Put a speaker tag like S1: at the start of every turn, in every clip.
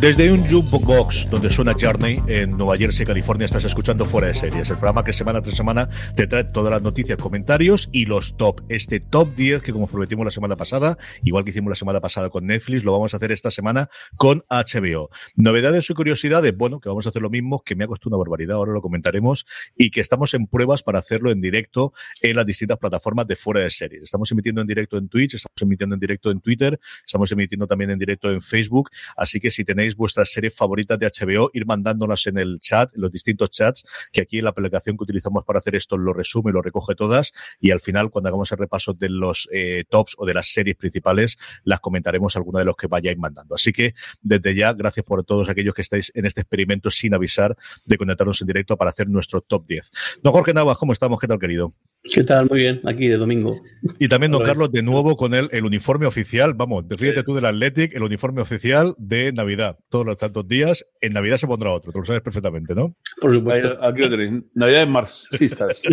S1: Desde un jukebox donde suena Journey en Nueva Jersey, California, estás escuchando Fuera de Series, el programa que semana tras semana te trae todas las noticias, comentarios y los top. Este top 10 que como prometimos la semana pasada, igual que hicimos la semana pasada con Netflix, lo vamos a hacer esta semana con HBO. Novedades y curiosidades, bueno, que vamos a hacer lo mismo, que me ha costado una barbaridad, ahora lo comentaremos, y que estamos en pruebas para hacerlo en directo en las distintas plataformas de Fuera de Series. Estamos emitiendo en directo en Twitch, estamos emitiendo en directo en Twitter, estamos emitiendo también en directo en Facebook, así que si tenéis vuestras series favoritas de HBO, ir mandándolas en el chat, en los distintos chats, que aquí en la aplicación que utilizamos para hacer esto lo resume, lo recoge todas, y al final, cuando hagamos el repaso de los eh, tops o de las series principales, las comentaremos alguna de los que vayáis mandando. Así que, desde ya, gracias por todos aquellos que estáis en este experimento sin avisar de conectarnos en directo para hacer nuestro top 10. Don Jorge Navas, ¿cómo estamos? ¿Qué tal, querido?
S2: ¿Qué tal? Muy bien, aquí de domingo.
S1: Y también, don Carlos, de nuevo con el, el uniforme oficial, vamos, ríete tú del Athletic, el uniforme oficial de Navidad. Todos los tantos días, en Navidad se pondrá otro, tú lo sabes perfectamente, ¿no?
S2: Por supuesto.
S3: Aquí lo tenéis. Navidad en marxistas.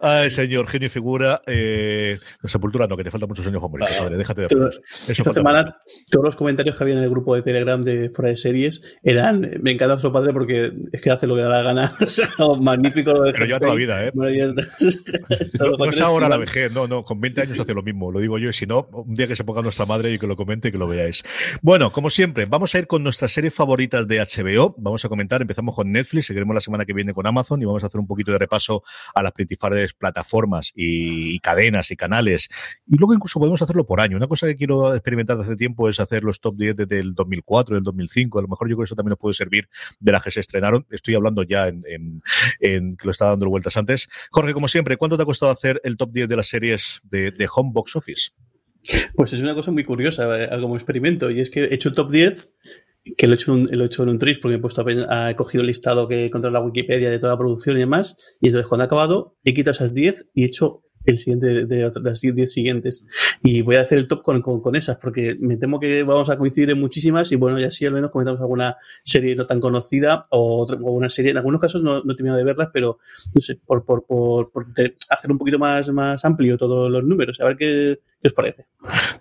S1: Ay, señor, genio y figura. Eh, sepultura no, que te faltan muchos años favoritos. Padre, déjate de
S2: Todo- Esta semana todos los comentarios que había en el grupo de Telegram de Fuera de Series eran me encanta vuestro padre porque es que hace lo que da la gana. Magnífico lo de
S1: Pero lleva toda la vida, ¿eh?
S2: Ya
S1: No es ahora la vejez, no, no, con 20 años hace lo mismo, lo digo yo, y si no, un día que se ponga nuestra madre y que lo comente y que lo veáis. Bueno, como siempre, vamos a ir con nuestras series favoritas de HBO, vamos a comentar, empezamos con Netflix, seguiremos la semana que viene con Amazon y vamos a hacer un poquito de repaso a las principales plataformas y, y cadenas y canales, y luego incluso podemos hacerlo por año. Una cosa que quiero experimentar desde hace tiempo es hacer los top 10 desde el 2004, del 2005, a lo mejor yo creo que eso también nos puede servir de las que se estrenaron, estoy hablando ya en, en, en que lo estaba dando vueltas antes. Jorge, como siempre, ¿cuánto te ha costado hacer el top 10 de las series de, de Home Box Office?
S2: Pues es una cosa muy curiosa eh, como experimento. Y es que he hecho el top 10, que lo he hecho en un, lo tris porque he, puesto he cogido el listado que encontré en la Wikipedia de toda la producción y demás. Y entonces cuando he acabado, he quitado esas 10 y he hecho el siguiente de, las 10 siguientes. Y voy a hacer el top con, con, con esas, porque me temo que vamos a coincidir en muchísimas y bueno, ya así al menos comentamos alguna serie no tan conocida o, otra, o una serie, en algunos casos no, no he terminado de verlas, pero no sé, por, por, por, por hacer un poquito más, más amplio todos los números, a ver qué, qué os parece.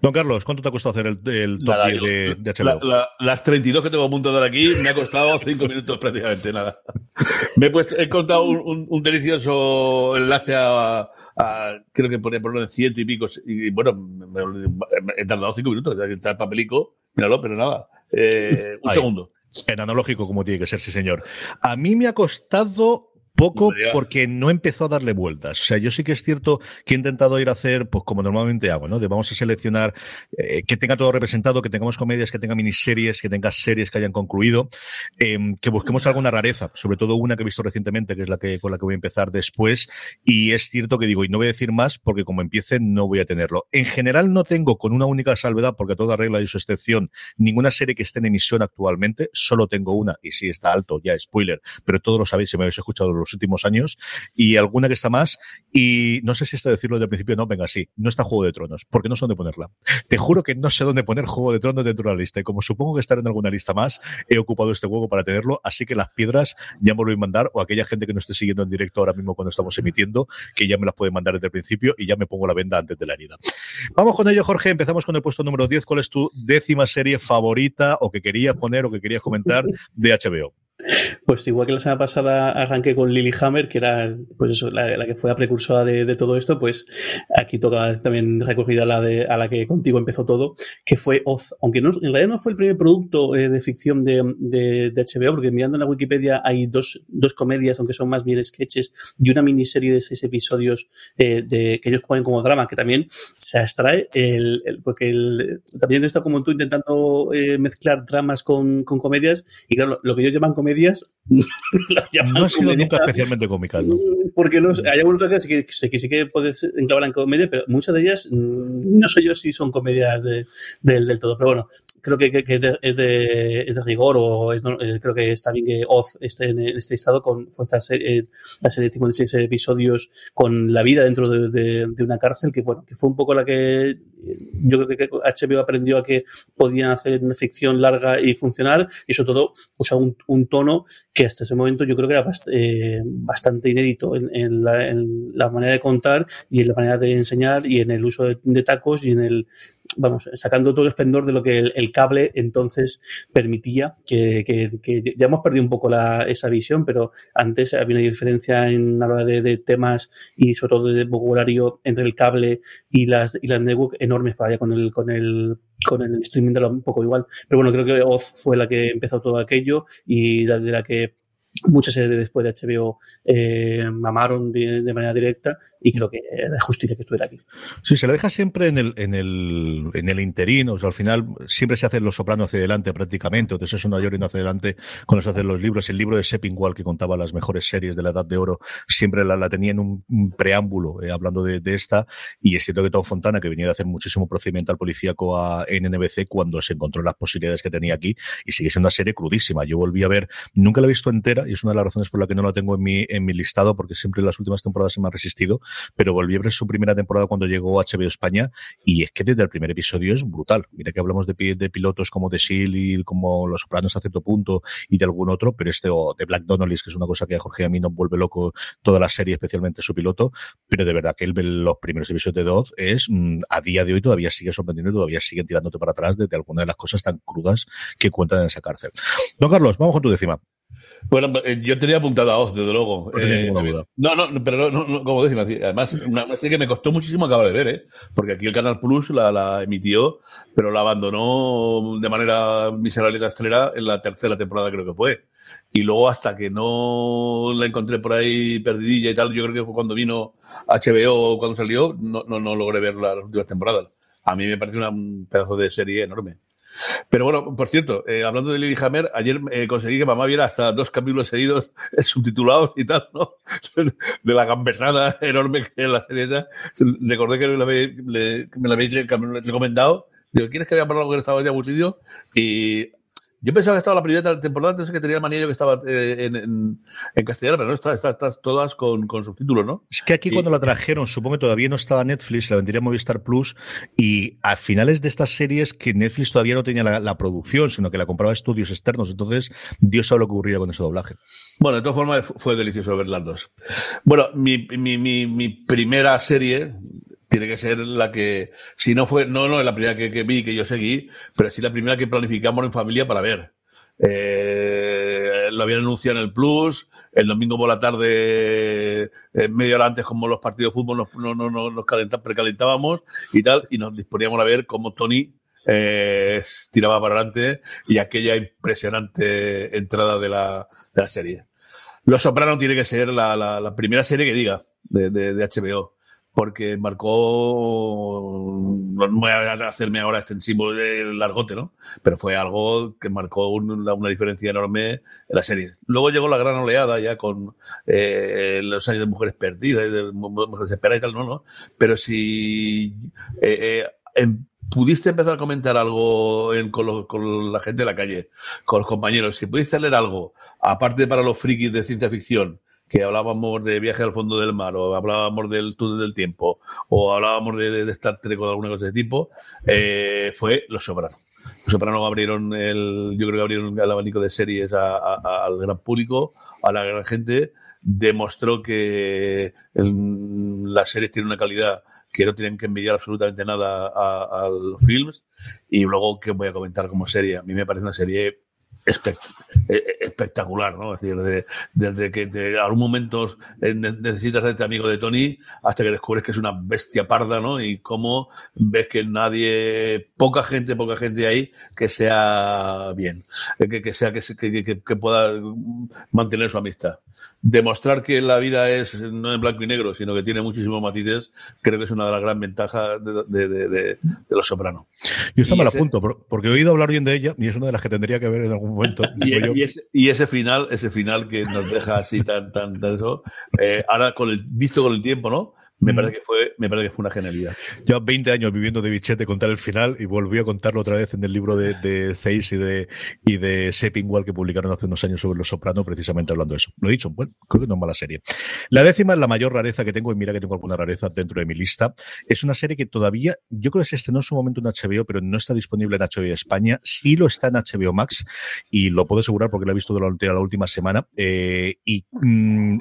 S1: Don Carlos, ¿cuánto te ha costado hacer el, el top
S3: Nada,
S1: 10
S3: yo-
S1: de, de HBO?
S3: la- la- las 32 que tengo apuntadas aquí me ha costado 5 minutos prácticamente, nada. Me he, puesto, he contado un, un- un delicioso enlace a, a- creo que ponía por orden ciento y pico, y bueno, me- me- me- he tardado 5 minutos, está el papelico, míralo, pero nada. Eh, un
S1: Ahí.
S3: segundo.
S1: En analógico, como tiene que ser, sí, señor. A mí me ha costado poco porque no empezó a darle vueltas. O sea, yo sí que es cierto que he intentado ir a hacer, pues como normalmente hago, ¿no? De vamos a seleccionar eh, que tenga todo representado, que tengamos comedias, que tenga miniseries, que tenga series que hayan concluido, eh, que busquemos alguna rareza, sobre todo una que he visto recientemente, que es la que con la que voy a empezar después. Y es cierto que digo, y no voy a decir más porque como empiece no voy a tenerlo. En general no tengo, con una única salvedad, porque toda regla y su excepción, ninguna serie que esté en emisión actualmente, solo tengo una, y sí está alto, ya spoiler, pero todos lo sabéis si me habéis escuchado los últimos años y alguna que está más. Y no sé si está decirlo el principio, no, venga, sí, no está Juego de Tronos, porque no sé dónde ponerla. Te juro que no sé dónde poner Juego de Tronos dentro de la lista. Y como supongo que estará en alguna lista más, he ocupado este juego para tenerlo. Así que las piedras ya me lo voy a mandar, o aquella gente que no esté siguiendo en directo ahora mismo cuando estamos emitiendo, que ya me las puede mandar desde el principio y ya me pongo la venda antes de la herida. Vamos con ello, Jorge. Empezamos con el puesto número 10. ¿Cuál es tu décima serie favorita o que querías poner o que querías comentar de HBO?
S2: Pues igual que la semana pasada arranqué con Lilyhammer, que era pues eso, la, que fue la precursora de, todo esto, pues aquí toca también recogida la de, a la que contigo empezó todo, que fue Oz. Aunque no, en realidad no fue el primer producto eh, de ficción de, de, HBO, porque mirando en la Wikipedia hay dos, dos comedias, aunque son más bien sketches, y una miniserie de seis episodios eh, de, que ellos ponen como drama, que también se extrae, el, porque también está como tú intentando eh, mezclar dramas con, con comedias, y claro, lo que ellos llaman comedia comedias.
S1: no ha sido nunca especialmente cómica, ¿no?
S2: Porque no, hay algunas que, que, que, sí que puedes enclavar en comedia, pero muchas de ellas mm, no sé yo si son comedias de, del todo. Pero bueno, creo que, que, es, de, es de rigor o es, eh, creo que está bien que Oz esté en este estado con fue esta serie, la serie de 56 episodios con la vida dentro de, una cárcel que bueno que fue un poco la que yo creo que HBO aprendió a que podían hacer una ficción larga y funcionar y sobre todo usa un, un tono que hasta ese momento yo creo que era eh, bastante inédito en, en, la, en, la, manera de contar y en la manera de enseñar y en el uso de tacos y en el vamos, sacando todo el esplendor de lo que el, cable entonces permitía, que, que, ya hemos perdido un poco la, esa visión, pero antes había una diferencia en la hora de, temas y sobre todo de vocabulario entre el cable y las, y las network enormes para allá con el, con el con el streaming de lo un poco igual. Pero bueno, creo que Oz fue la que empezó todo aquello y de la que muchas series después de HBO eh, mamaron de, manera directa y creo que era justicia que estuviera aquí.
S1: Sí, se la deja siempre en el, en el, en el interín, o sea, al final siempre se hacen los sopranos hacia adelante prácticamente, o de York y no hacia adelante cuando se hacen los libros. El libro de Seppingwall que contaba las mejores series de la Edad de Oro siempre la, la tenía en un, preámbulo eh, hablando de, de, esta y es cierto que Tom Fontana, que venía de hacer muchísimo procedimiento al policíaco a, NBC cuando se encontró las posibilidades que tenía aquí y sigue siendo una serie crudísima. Yo volví a ver, nunca la he visto entera y es una de las razones por la que no la tengo en mi, en mi listado porque siempre en las últimas temporadas se me ha resistido, pero volví a ver su primera temporada cuando llegó HBO España y es que desde el primer episodio es brutal. Mira que hablamos de, pilotos como de Seal y como Los Sopranos a cierto punto y de algún otro, pero este o de Black Donnelly, que es una cosa que a Jorge y a mí nos vuelve loco toda la serie, especialmente su piloto, pero de verdad que el, los primeros episodios de Dodd es, mm, a día de hoy todavía sigue sorprendiendo y todavía siguen tirándote para atrás desde alguna de las cosas tan crudas que cuentan en esa cárcel. Don Carlos, vamos con tu décima.
S3: Bueno, eh, yo tenía apuntado a Oz, desde luego. Eh, no, no, pero no, como decimos, además, una, serie que me costó muchísimo acabar de ver, ¿eh? Porque aquí el Canal Plus la, la emitió, pero la abandonó de manera miserable y rastrera en la tercera temporada, creo que fue. Y luego, hasta que no la encontré por ahí perdidilla y tal, yo creo que fue cuando vino HBO, cuando salió, no, no, no logré ver las últimas temporadas. A mí me pareció un pedazo de serie enorme. Pero bueno, por cierto, eh, hablando de Lily Hammer, ayer eh, conseguí que mamá viera hasta dos capítulos seguidos subtitulados y tal, ¿no? De la gambesada enorme que es la serie esa. Recordé que me la habéis recomendado. Digo, ¿quieres que vea por algo que estaba ya aburrido? Y yo pensaba que estaba la primera temporada, entonces que tenía manía yo que estaba eh, en, en, castellano, pero no, está, está, todas con, con, subtítulos, ¿no?
S1: Es que aquí cuando la trajeron, supongo que todavía no estaba Netflix, la vendría Movistar Plus, y a finales de estas series que Netflix todavía no tenía la, producción, sino que la compraba estudios externos, entonces Dios sabe lo que ocurría con ese doblaje.
S3: Bueno, de todas formas fue delicioso ver las dos. Bueno, mi, mi, mi, mi primera serie, tiene que ser la que, si no fue, no, no es la primera que, vi, que yo seguí, pero sí la primera que planificamos en familia para ver. Eh, lo habían anunciado en el Plus, el domingo por la tarde, eh, media hora antes, como los partidos de fútbol, nos, no, no, precalentábamos y tal, y nos disponíamos a ver cómo Tony eh, tiraba para adelante y aquella impresionante entrada de la, de la serie. Los Sopranos tiene que ser la, primera serie que diga de HBO porque marcó, no voy a hacerme ahora extensivo el largote, ¿no? Pero fue algo que marcó una, diferencia enorme en la serie. Luego llegó la gran oleada ya con eh, los años de mujeres perdidas, de mujeres desesperadas y tal, no, no. Pero si eh, eh, pudiste empezar a comentar algo con, la gente de la calle, con los compañeros, si pudiste leer algo, aparte para los frikis de ciencia ficción, que hablábamos de viaje al fondo del mar, o hablábamos del túnel del tiempo, o hablábamos de, de Star Trek o alguna cosa de tipo, eh, fue Los Sopranos. Los Sopranos abrieron el, yo creo que abrieron el abanico de series al gran público, a la gran gente, demostró que las series tienen una calidad que no tienen que envidiar absolutamente nada a los films. Y luego, que voy a comentar como serie? A mí me parece una serie espect- eh, espectacular, ¿no? Es decir, desde, desde que de algún momento eh, ne- necesitas hacerte amigo de Tony hasta que descubres que es una bestia parda, ¿no? Y cómo ves que nadie, poca gente, poca gente hay que sea bien, eh, que, que sea que, que, que- pueda mm, mantener su amistad. Demostrar que la vida es no en blanco y negro, sino que tiene muchísimos matices, creo que es una de las grandes ventajas de, de, de, de- de Los Sopranos.
S1: Yo esta
S3: Y ese-
S1: apunto, por- porque he oído hablar bien de ella y es una de las que tendría que ver en algún momento.
S3: Y,
S1: Digo yo,
S3: y ese, y ese final, ese final que nos deja así tan, tan, tan eso, eh, ahora con el, visto con el tiempo, ¿no? Me
S1: Mm.
S3: parece que fue, me parece que fue una genialidad.
S1: Llevo 20 años viviendo de bichete contar el final y volví a contarlo otra vez en el libro de, de Zeiss y de, y de Sepinwall que publicaron hace unos años sobre Los Sopranos, precisamente hablando de eso. Lo he dicho, bueno, creo que no es mala serie. La décima es la mayor rareza que tengo, y mira que tengo alguna rareza dentro de mi lista. Es una serie que todavía, yo creo que se estrenó en su momento en HBO, pero no está disponible en HBO España. Sí lo está en HBO Max y lo puedo asegurar porque la he visto durante la última semana. Eh, y mm,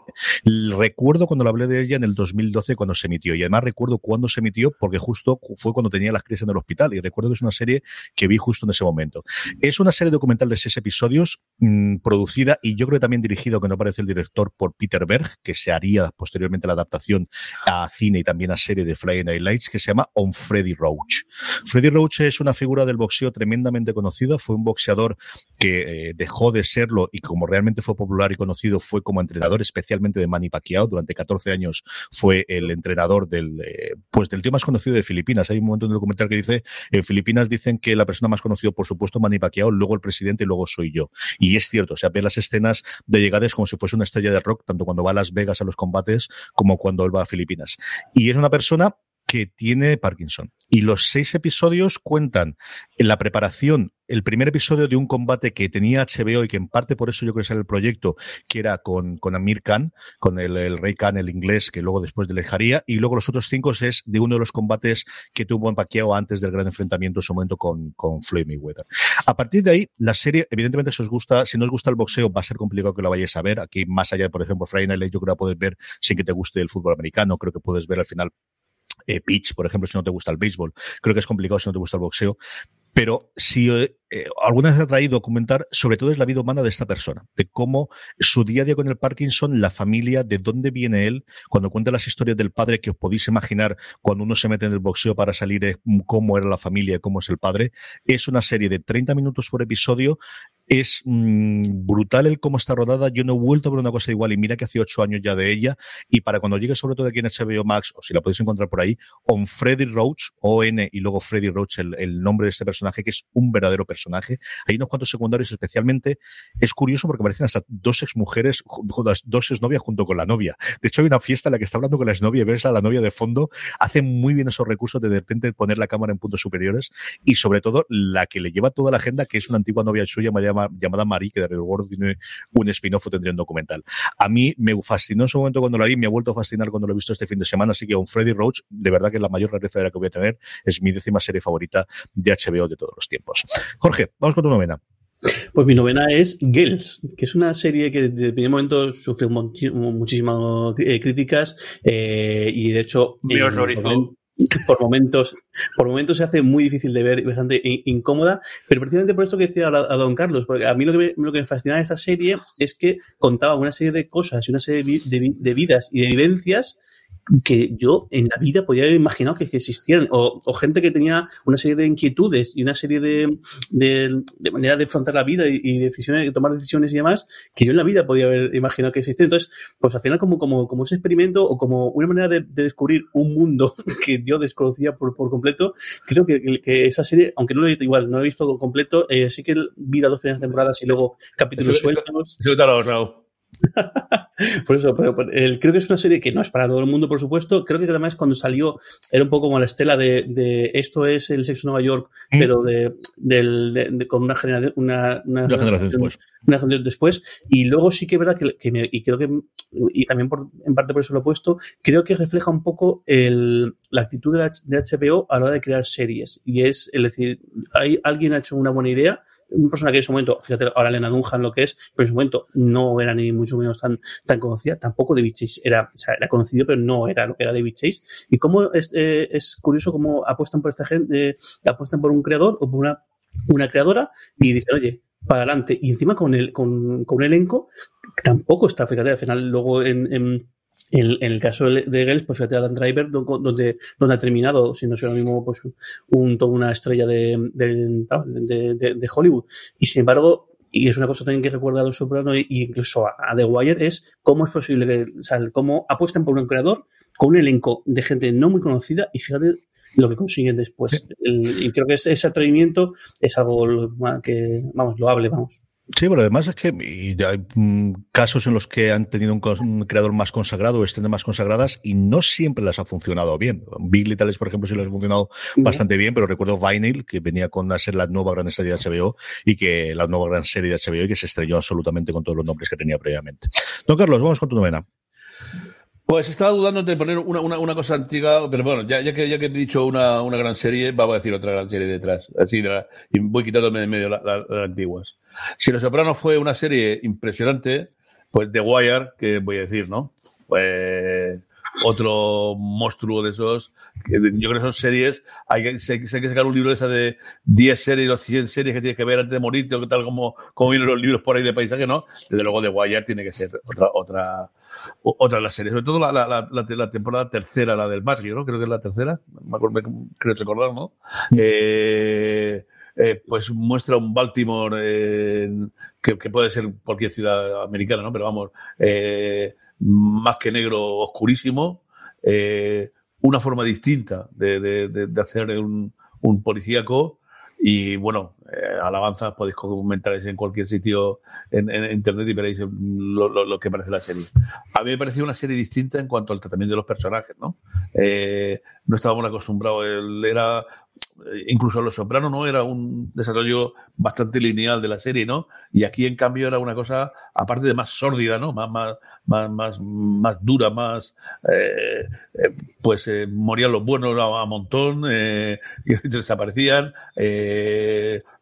S1: recuerdo cuando lo hablé de ella en el 2012 cuando se emitió. Y además recuerdo cuándo se emitió porque justo fue cuando tenía las crisis en el hospital. Y recuerdo que es una serie que vi justo en ese momento. Es una serie documental de seis episodios, mm, producida y yo creo que también dirigida, que no aparece el director, por Peter Berg, que se haría posteriormente la adaptación a cine y también a serie de Friday Night Lights, que se llama On Freddy Roach. Freddy Roach es una figura del boxeo tremendamente conocida. Fue un boxeador que eh, dejó de serlo y como realmente fue popular y conocido fue como entrenador especialmente de Manny Pacquiao. Durante 14 años fue el entrenador del, eh, pues del tío más conocido de Filipinas. Hay un momento en el documental que dice, en Filipinas dicen que la persona más conocida, por supuesto, Manny Pacquiao, luego el presidente y luego soy yo. Y es cierto, o sea, ve las escenas de llegadas como si fuese una estrella de rock, tanto cuando va a Las Vegas a los combates como cuando él va a Filipinas. Y es una persona que tiene Parkinson. Y los seis episodios cuentan en la preparación, el primer episodio de un combate que tenía HBO y que en parte por eso yo creo que es el proyecto, que era con, con Amir Khan, con el, el Rey Khan, el inglés, que luego después dejaría, y luego los otros cinco es de uno de los combates que tuvo en Pacquiao antes del gran enfrentamiento en su momento con, con Floyd Mayweather. A partir de ahí, la serie, evidentemente, si os gusta, si no os gusta el boxeo, va a ser complicado que la vayáis a ver. Aquí, más allá de, por ejemplo, Friday Night yo creo que la puedes ver sin que te guste el fútbol americano. Creo que puedes ver al final eh, pitch, por ejemplo, si no te gusta el béisbol. Creo que es complicado si no te gusta el boxeo. Pero si eh, alguna vez te ha traído comentar, sobre todo es la vida humana de esta persona, de cómo su día a día con el Parkinson, la familia, de dónde viene él, cuando cuenta las historias del padre que os podéis imaginar cuando uno se mete en el boxeo para salir, eh, cómo era la familia, cómo es el padre. Es una serie de 30 minutos por episodio es mmm, brutal el cómo está rodada. Yo no he vuelto a ver una cosa igual y mira que hace ocho años ya de ella. Y para cuando llegue sobre todo aquí en HBO Max, o si la podéis encontrar por ahí, On Freddy Roach, O-N y luego Freddy Roach, el, el, nombre de este personaje, que es un verdadero personaje. Hay unos cuantos secundarios especialmente. Es curioso porque aparecen hasta dos exmujeres, dos exnovias junto con la novia. De hecho, hay una fiesta en la que está hablando con la exnovia y ves a la novia de fondo. Hace muy bien esos recursos de de repente poner la cámara en puntos superiores y sobre todo la que le lleva toda la agenda, que es una antigua novia suya, llamada Marie, que de Real World tiene un spin-off o tendría un documental. A mí me fascinó en su momento cuando la vi, me ha vuelto a fascinar cuando lo he visto este fin de semana, así que un Freddy Roach, de verdad que es la mayor rareza de la que voy a tener, es mi décima serie favorita de HBO de todos los tiempos. Vamos con tu novena.
S2: Pues mi novena es Girls, que es una serie que desde el primer momento sufrió muchísimas eh, críticas eh, y de hecho...
S3: Me horrorizó
S2: por momentos, por momentos se hace muy difícil de ver, bastante incómoda, pero precisamente por esto que decía a, don Carlos, porque a mí lo que, me, lo que me fascinaba de esta serie es que contaba una serie de cosas y una serie de, de, de vidas y de vivencias que yo en la vida podía haber imaginado que, que existieran, o, o, gente que tenía una serie de inquietudes y una serie de, de, de manera de afrontar la vida y, y, decisiones, de tomar decisiones y demás, que yo en la vida podía haber imaginado que existían. Entonces, pues al final como, como, como ese experimento o como una manera de, de descubrir un mundo que yo desconocía por, por completo, creo que, que, esa serie, aunque no lo he visto igual, no lo he visto completo, eh, sí que vi las dos primeras temporadas y luego capítulos sueltos.
S3: Eso, eso
S2: por eso, pero, creo que es una serie que no es para todo el mundo, por supuesto. Creo que además cuando salió era un poco como la estela de, esto es el sexo Nueva York, mm. pero de, con una generación, una,
S1: generación después.
S2: Una generación después. Y luego sí que es verdad que, y creo que, y también por, en parte por eso lo he puesto, creo que refleja un poco el, la actitud de, de HBO a la hora de crear series. Y es, es decir, hay, alguien ha hecho una buena idea una persona que en su momento, fíjate ahora Elena Dunham lo que es, pero en su momento no era ni mucho menos tan, tan conocida, tampoco David Chase era, o sea, era conocido, pero no era lo que era David Chase. Y cómo es, eh, curioso cómo apuestan por esta gente, eh, apuestan por un creador o por una, una creadora y dicen, oye, para adelante. Y encima con, el, con, con un elenco tampoco está, fíjate, al final luego en en, el caso de Gels, pues fíjate a Dan Driver, donde, donde ha terminado siendo ahora mismo pues, un, toda una estrella de, de, de, Hollywood. Y sin embargo, y es una cosa también que recuerda a Los Sopranos e incluso a, The Wire, es cómo es posible que, o sea, cómo apuestan por un creador con un elenco de gente no muy conocida y fíjate lo que consiguen después. y creo que ese, atrevimiento es algo que, vamos, lo hable, vamos.
S1: Sí, pero además es que hay mm, casos en los que han tenido un, creador más consagrado o escenas más consagradas y no siempre las ha funcionado bien. Big Little, por ejemplo, sí les ha funcionado bastante bien, pero recuerdo Vinyl, que venía con a ser la nueva gran serie de HBO y que la nueva gran serie de HBO y que se estrelló absolutamente con todos los nombres que tenía previamente. Don Carlos, vamos con tu novena.
S3: Pues estaba dudando entre poner una, una, una, cosa antigua, pero bueno, ya, ya, que, ya que he dicho una, una gran serie, vamos a decir otra gran serie detrás. Así y voy quitándome de medio las antiguas. Si Los Sopranos fue una serie impresionante, pues The Wire, que voy a decir, ¿no? Pues otro monstruo de esos. Que yo creo que son series. Hay que, hay que sacar un libro de esa de 10 series o 100 series que tienes que ver antes de morirte, o tal como, como vienen los libros por ahí de paisaje, ¿no? Desde luego, The Wire tiene que ser otra, otra, otra de las series. Sobre todo la, la, la, la temporada tercera, la del Barrio, ¿no? Creo que es la tercera. Me acuerdo, creo recordar, ¿no? Eh, eh, pues muestra un Baltimore eh, que, que, puede ser cualquier ciudad americana, ¿no? Pero vamos, eh, más que negro oscurísimo, eh, una forma distinta de, de, de hacer un, un policíaco. Y bueno, eh, alabanzas podéis comentar en cualquier sitio en, internet y veréis lo, que parece la serie. A mí me pareció una serie distinta en cuanto al tratamiento de los personajes, ¿no? Eh, no estábamos acostumbrados, era incluso Los Sopranos, ¿no? Era un desarrollo bastante lineal de la serie, ¿no? Y aquí, en cambio, era una cosa, aparte de más sórdida, ¿no? Más, más, más, más, más dura, más, eh, eh pues morían los buenos a, a montón, desaparecían,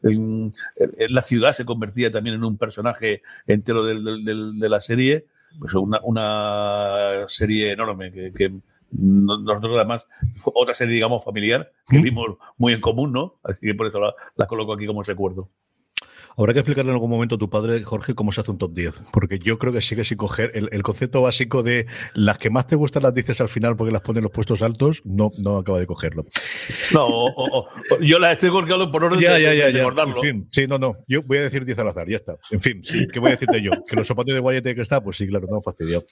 S3: la ciudad se convertía también en un personaje entero de, de, de la serie, pues una, una serie enorme que, que nosotros además, otra serie, digamos, familiar que vimos muy en común, ¿no? Así que por eso la, la coloco aquí como recuerdo.
S1: Habrá que explicarle en algún momento a tu padre, Jorge, cómo se hace un top 10, porque yo creo que sigue sin coger el, el, concepto básico de las que más te gustan las dices al final porque las ponen en los puestos altos, no, no acaba de cogerlo.
S3: No, o, o, o, yo las estoy colgando por orden
S1: ya,
S3: de,
S1: ya, ya,
S3: de
S1: ya.
S3: recordarlo.
S1: En fin, sí, no, no, yo voy a decir 10 al azar, ya está. En fin, sí, ¿qué voy a decirte yo? ¿Que los zapatos de Guayete que está? Pues sí, claro, no fastidiado.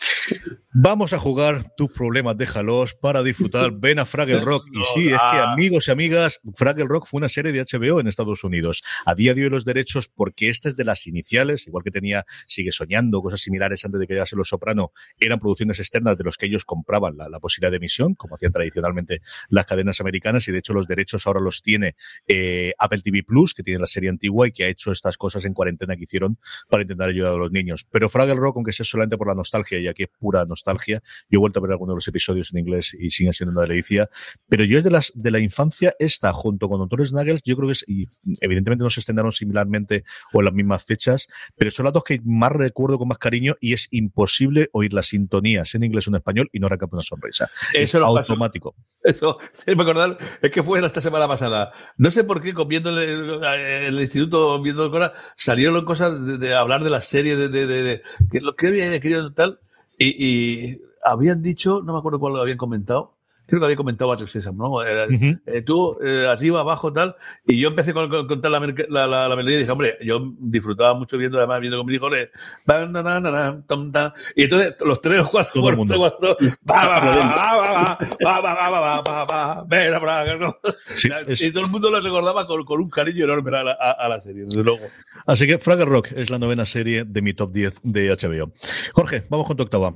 S1: Vamos a jugar tus problemas, déjalos para disfrutar. Ven a Fraggle Rock. Y sí, es que amigos y amigas, Fraggle Rock fue una serie de HBO en Estados Unidos. A día de hoy los derechos, porque esta es de las iniciales, igual que tenía Sigue Soñando, cosas similares antes de que llegase Los Soprano, eran producciones externas de los que ellos compraban la, posibilidad de emisión, como hacían tradicionalmente las cadenas americanas, y de hecho los derechos ahora los tiene eh, Apple TV Plus, que tiene la serie antigua y que ha hecho estas cosas en cuarentena que hicieron para intentar ayudar a los niños. Pero Fraggle Rock, aunque sea solamente por la nostalgia, y aquí es pura nostalgia, yo he vuelto a ver algunos de los episodios en inglés y siguen siendo una delicia, pero yo es de las de la infancia esta, junto con Doctor Snuggles, yo creo que es, y evidentemente no se estrenaron similarmente o en las mismas fechas, pero son las dos que más recuerdo con más cariño y es imposible oír las sintonías en inglés o en español y no arrancar una sonrisa.
S3: Eso
S1: es automático.
S3: Pasó. Eso, sí, me acordar, es que fue esta semana pasada. No sé por qué, viendo el, el, instituto, viendo el Cora, salieron cosas de, de, hablar de la serie, de, de, de, de que lo que habían querido tal, y, y habían dicho, no me acuerdo cuál lo habían comentado, creo que había comentado Patrick Sesam, ¿no? Era, uh -huh. eh, tú, eh, arriba, abajo, tal. Y yo empecé con, con, con la, la, la, la, melodía y dije, hombre, yo disfrutaba mucho viendo, además, viendo con mis hijos, le, bam, na, na, na, tom, ta. y entonces los tres o cuatro,
S1: Todo el mundo.
S3: cuatro, y todo el mundo lo recordaba con, con un cariño enorme a la, a, a serie, desde luego.
S1: Así que Fraggle Rock es la novena serie de mi top 10 de HBO. Jorge, vamos con tu octava.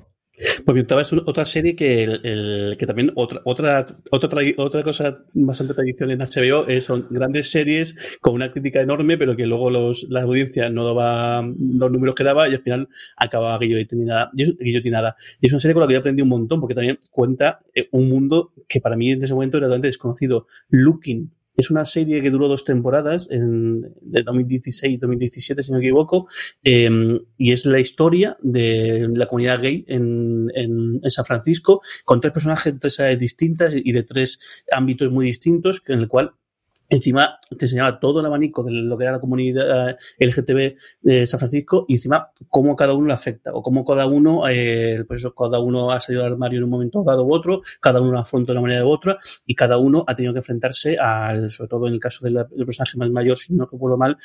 S2: Pues octava es otra serie que, el, que también otra otra otra, otra cosa bastante tradición en HBO es, son grandes series con una crítica enorme, pero que luego los, la audiencia no daba los números que daba y al final acababa guillotinada. guillotinada. Y es una serie con la que yo aprendí un montón porque también cuenta eh, un mundo que para mí en ese momento era totalmente desconocido. Looking. Es una serie que duró dos temporadas, en, de 2016-2017, si no me equivoco, eh, y es la historia de la comunidad gay en, en, en San Francisco, con tres personajes de tres edades distintas y de tres ámbitos muy distintos, en el cual encima te enseñaba todo el abanico de lo que era la comunidad eh, LGTB de San Francisco y encima cómo cada uno le afecta o cómo cada uno, eh, pues eso, cada uno ha salido del armario en un momento dado u otro, cada uno lo afronta de una manera u otra y cada uno ha tenido que enfrentarse al, sobre todo en el caso de la- del personaje más mayor, si no recuerdo mal,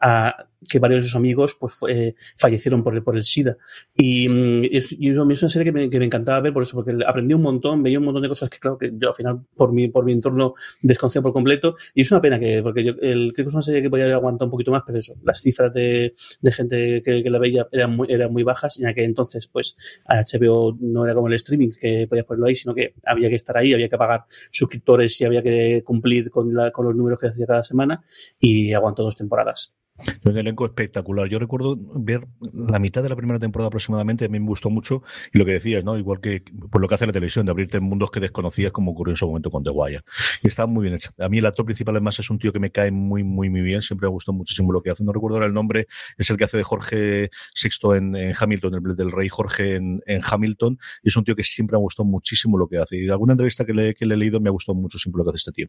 S2: a que varios de sus amigos pues eh, fallecieron por el, por el SIDA. Y, mm, es, y a mí es una serie que me, que me encantaba ver por eso, porque aprendí un montón, veía un montón de cosas que claro que yo al final por mi, por mi entorno desconocía por completo y es una pena que, porque yo el, creo que es una serie que podía haber aguantado un poquito más, pero eso, las cifras de, de gente que, que la veía eran muy, eran muy bajas, en aquel entonces pues HBO no era como el streaming que podías ponerlo ahí, sino que había que estar ahí, había que pagar suscriptores y había que cumplir con, la, con los números que hacía cada semana y aguantó dos temporadas.
S1: Un elenco espectacular. Yo recuerdo ver la mitad de la primera temporada aproximadamente, a mí me gustó mucho, y lo que decías, ¿no? Igual que por lo que hace la televisión, de abrirte mundos que desconocías, como ocurrió en su momento con The Wire. Y está muy bien hecha. A mí el actor principal, además, es un tío que me cae muy, muy, muy bien. Siempre me gustó muchísimo lo que hace. No recuerdo ahora el nombre, es el que hace de Jorge VI en, Hamilton, el del rey Jorge en, Hamilton. Y es un tío que siempre me gustó muchísimo lo que hace. Y de alguna entrevista que le, he leído me ha gustado mucho siempre lo que hace este tío.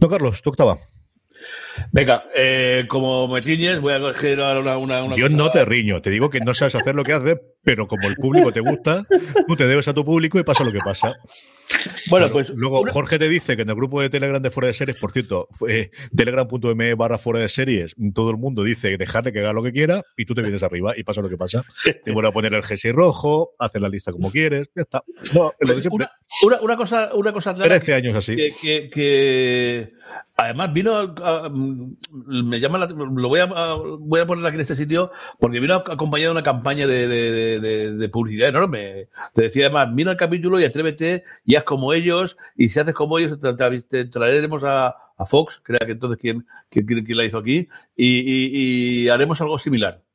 S1: No, Carlos, tu octava.
S3: Venga, eh, como me ciñes, voy a coger ahora una, una, una
S1: Yo
S3: cosa-
S1: no te riño, te digo que no sabes hacer lo que haces, pero como el público te gusta, tú te debes a tu público y pasa lo que pasa.
S3: Bueno,
S1: Claro,
S3: pues
S1: luego
S3: una-
S1: Jorge te dice que en el grupo de Telegram de Fuera de Series, por cierto, fue telegram.me barra Fuera de Series, todo el mundo dice dejarle que haga lo que quiera y tú te vienes arriba y pasa lo que pasa. Te vuelve a poner el jersey rojo, haces la lista como quieres, ya está. No, es lo de siempre.
S3: una, una, una cosa, una cosa rara
S1: 13 años así.
S3: que, que, que además vino a- a- me llama la, lo voy a, a- voy a poner aquí en este sitio porque vino acompañado de una campaña de, de, de, de publicidad enorme. Te decía además mira el capítulo y atrévete y haz como ellos y si haces como ellos te, traeremos a, a Fox era que entonces quien, quien, quien la hizo aquí y haremos algo similar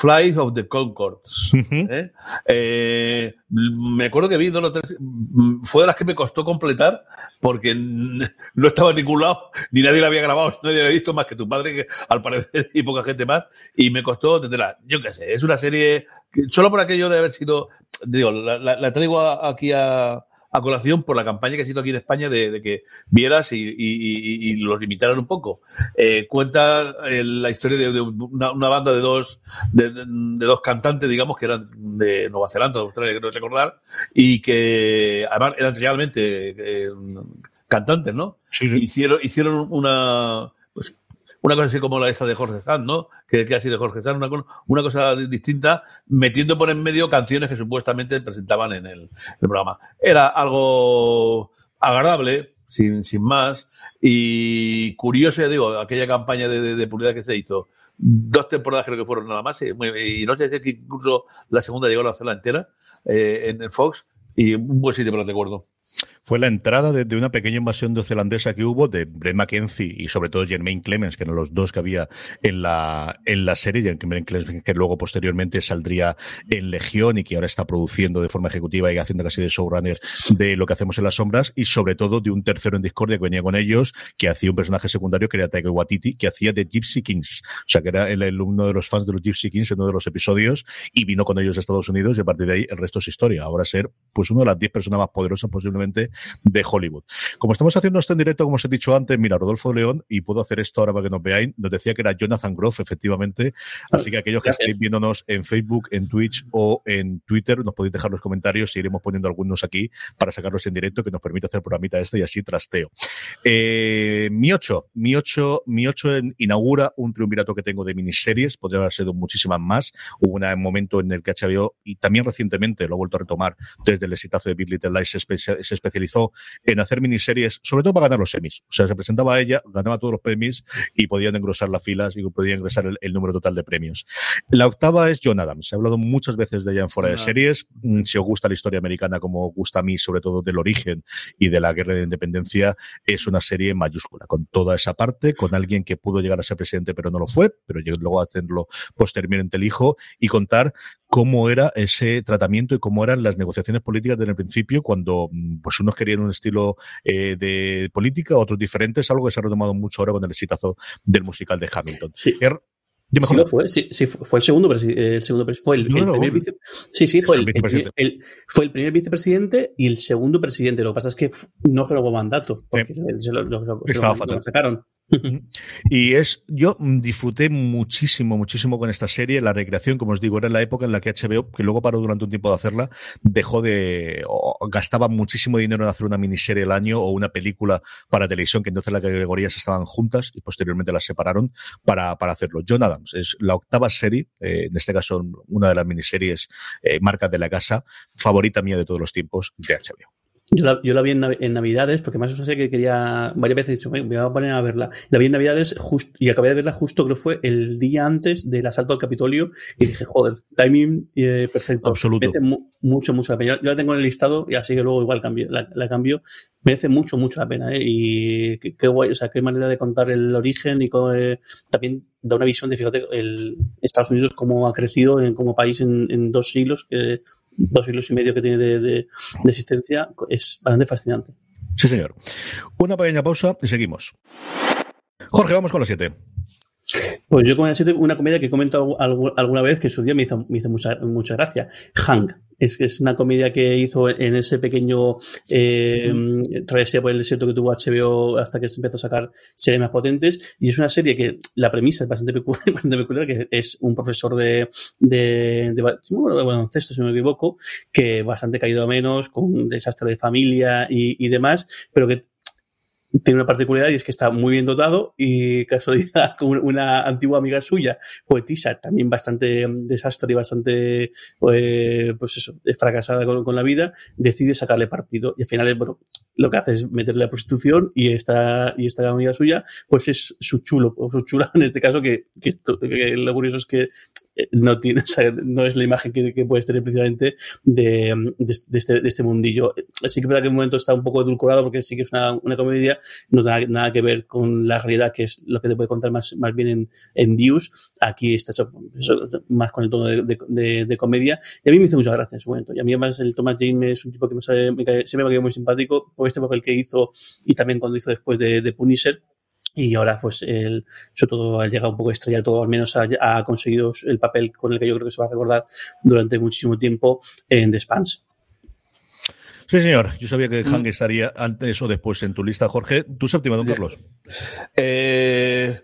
S3: Flight of the Concords. ¿eh? Eh, me acuerdo que vi dos o tres, mm, fue de las que me costó completar porque no estaba en ningún lado, ni nadie la había grabado, nadie la había visto más que tu padre, que al parecer, y poca gente más, y me costó entenderla. Yo qué sé, es una serie, que solo por aquello de haber sido, digo, la, la- la traigo aquí a, a colación por la campaña que ha sido aquí en España de, de que vieras y, y, y- y los limitaran un poco. Eh, cuenta eh, la historia de, de una, una banda de dos, de, dos cantantes, digamos, que eran de Nueva Zelanda, de Australia, creo recordar, y que además eran realmente eh, cantantes, ¿no?
S1: Sí, sí.
S3: Hicieron, hicieron una, una cosa así como la esta de Jorge Sanz, ¿no? Que, que ha sido Jorge Sanz, una, una cosa di- distinta, metiendo por en medio canciones que supuestamente presentaban en el, programa. Era algo agradable, sin, sin más, y curioso, ya digo, aquella campaña de, de, publicidad que se hizo. Dos temporadas creo que fueron nada más, y no sé si es que incluso la segunda llegó a hacerla entera eh, en el Fox, y un buen sitio para el recuerdo.
S1: Fue la entrada de, una pequeña invasión neozelandesa que hubo de Brett McKenzie y sobre todo Jermaine Clemens, que eran los dos que había en la, en la serie. Jermaine Clemens, que luego posteriormente saldría en Legión y que ahora está produciendo de forma ejecutiva y haciendo casi de showrunner de lo que hacemos en las sombras. Y sobre todo de un tercero en Discordia que venía con ellos, que hacía un personaje secundario que era Taika Waititi, que hacía de Gypsy Kings. O sea, que era el, uno de los fans de los Gypsy Kings en uno de los episodios y vino con ellos a Estados Unidos y a partir de ahí el resto es historia. Ahora ser, pues, una de las 10 personas más poderosas posiblemente de Hollywood. Como estamos haciendo esto en directo, como os he dicho antes, mira, Rodolfo León, y puedo hacer esto ahora para que nos veáis, nos decía que era Jonathan Groff, efectivamente. Así que aquellos que estéis viéndonos en Facebook, en Twitch o en Twitter, nos podéis dejar los comentarios y iremos poniendo algunos aquí para sacarlos en directo, que nos permite hacer programita este y así trasteo. Eh, mi 8, mi 8, mi 8 inaugura un triunvirato que tengo de miniseries, podría haber sido muchísimas más. Hubo un momento en el que HBO, y también recientemente lo ha vuelto a retomar desde el exitazo de Big Little Lies, se, especializó en hacer miniseries, sobre todo para ganar los semis. O sea, se presentaba a ella, ganaba todos los premios y podían engrosar las filas y podían ingresar el, número total de premios. La octava es John Adams. He hablado muchas veces de ella en fuera de series. Mm, si os gusta la historia americana, como gusta a mí, sobre todo del origen y de la guerra de independencia, es una serie mayúscula, con toda esa parte, con alguien que pudo llegar a ser presidente pero no lo fue, pero luego a hacerlo posteriormente el hijo y contar cómo era ese tratamiento y cómo eran las negociaciones políticas desde el principio, cuando mm, pues unos querían un estilo eh, de política, otros diferentes, algo que se ha retomado mucho ahora con el exitazo del musical de Hamilton.
S2: Sí. Er, sí, fue, sí, sí, fue el segundo, el segundo fue el, primer sí, sí, fue el, el, fue el primer vicepresidente y el segundo presidente. Lo que pasa es que no renovó mandato, porque se, lo,
S1: Estaba fatal.
S2: sacaron.
S1: Y es, yo disfruté muchísimo, muchísimo con esta serie. La recreación, como os digo, era la época en la que HBO, que luego paró durante un tiempo de hacerla, dejó de, gastaba muchísimo dinero en hacer una miniserie al año o una película para televisión, que entonces las categorías estaban juntas y posteriormente las separaron para, para hacerlo. John Adams es la octava serie, eh, en este caso una de las miniseries eh, marcas de la casa, favorita mía de todos los tiempos de HBO.
S2: Yo la, yo la vi en, Navidades, porque más o menos que quería varias veces, me voy a poner a verla. La vi en Navidades just, y acabé de verla justo, creo que fue el día antes del asalto al Capitolio y dije, joder, timing eh, perfecto.
S1: Absoluto.
S2: Merece mucho, mucho la pena. Yo, la tengo en el listado y así que luego igual cambio, la, cambio. Merece mucho, mucho la pena. ¿eh? Y qué, guay, o sea, qué manera de contar el origen y cómo, eh, también da una visión de, fíjate, el Estados Unidos cómo ha crecido en, como país en, en dos siglos. Que, dos siglos y medio que tiene de, existencia, es bastante fascinante.
S1: Sí, señor. Una pequeña pausa y seguimos. Jorge, vamos con los siete.
S2: Pues yo siete, una comedia que he comentado alguna vez que su día me hizo, me hizo mucha, mucha gracia. Hang es que es una comedia que hizo en ese pequeño eh, travesía por el desierto que tuvo HBO hasta que se empezó a sacar series más potentes. Y es una serie que la premisa es bastante peculiar, que es un profesor de, de, de, baloncesto, si no me equivoco, que bastante caído a menos, con un desastre de familia y demás, pero que tiene una particularidad y es que está muy bien dotado y casualidad con una antigua amiga suya, poetisa, también bastante mm, desastre y bastante, eh, pues eso, fracasada con, la vida, decide sacarle partido y al final, bueno, lo que hace es meterle a prostitución y esta, y esta amiga suya, pues es su chulo, o su chula en este caso, que, que, que lo curioso es que eh, no tiene, no es la imagen que, puedes tener precisamente de, de, este, de, este, mundillo. Sí que verdad en un momento está un poco edulcorado porque sí que es una comedia, no tiene nada que ver con la realidad, que es lo que te puede contar más, más bien en, en. Aquí está más con el tono de, de, comedia. Y a mí me hizo mucha gracia en su momento. Y a mí además el Thomas James es un tipo que me, sabe, me cae, se me ha quedado muy simpático por este papel que hizo y también cuando hizo después de, Punisher y ahora, pues, él, sobre todo, ha llegado un poco estrella, todo al menos ha, conseguido el papel con el que yo creo que se va a recordar durante muchísimo tiempo en The Spans.
S1: Sí, señor. Yo sabía que Hank mm. estaría antes o después en tu lista, Jorge. ¿Tu séptima, don Carlos?
S3: Eh,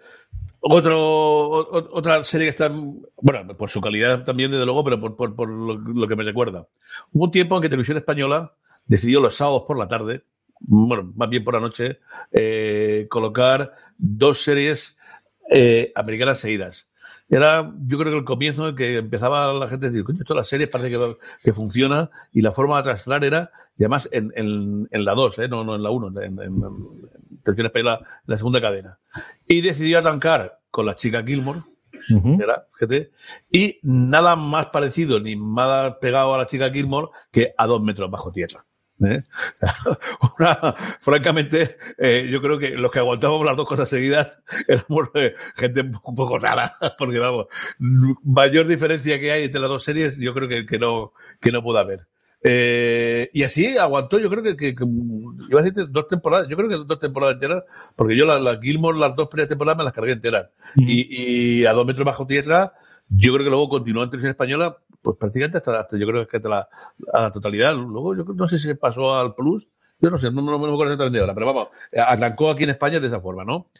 S3: otro, otra serie que está, bueno, por su calidad también, desde luego, pero por, por, por lo, que me recuerda. Hubo un tiempo en que Televisión Española decidió los sábados por la tarde bueno, más bien por la noche, eh, colocar dos series eh, americanas seguidas. Era, yo creo que el comienzo en que empezaba la gente a decir, coño, todas las series parece que, que funciona y la forma de trasladar era, y además en, en, en la 2, ¿eh? no, no en la 1, en, en, en la, la segunda cadena. Y decidió arrancar con la chica Gilmore, era, fíjate, y nada más parecido ni más pegado a la chica Gilmore que a dos metros bajo tierra. ¿Eh? francamente, eh, yo creo que los que aguantábamos las dos cosas seguidas éramos eh, gente un poco rara, porque vamos, mayor diferencia que hay entre las dos series, yo creo que, que no, que no puede haber. Eh, y así aguantó, yo creo que, que, iba a decir dos temporadas, yo creo que dos temporadas enteras, porque yo la, la Gilmore, las dos primeras temporadas me las cargué enteras. y, y, a dos metros bajo tierra, yo creo que luego continuó en televisión española, pues prácticamente hasta, hasta yo creo que hasta la, a la totalidad. Luego yo no sé si se pasó al Plus Yo no sé, no, me acuerdo exactamente ahora, pero vamos, arrancó aquí en España de esa forma, ¿no?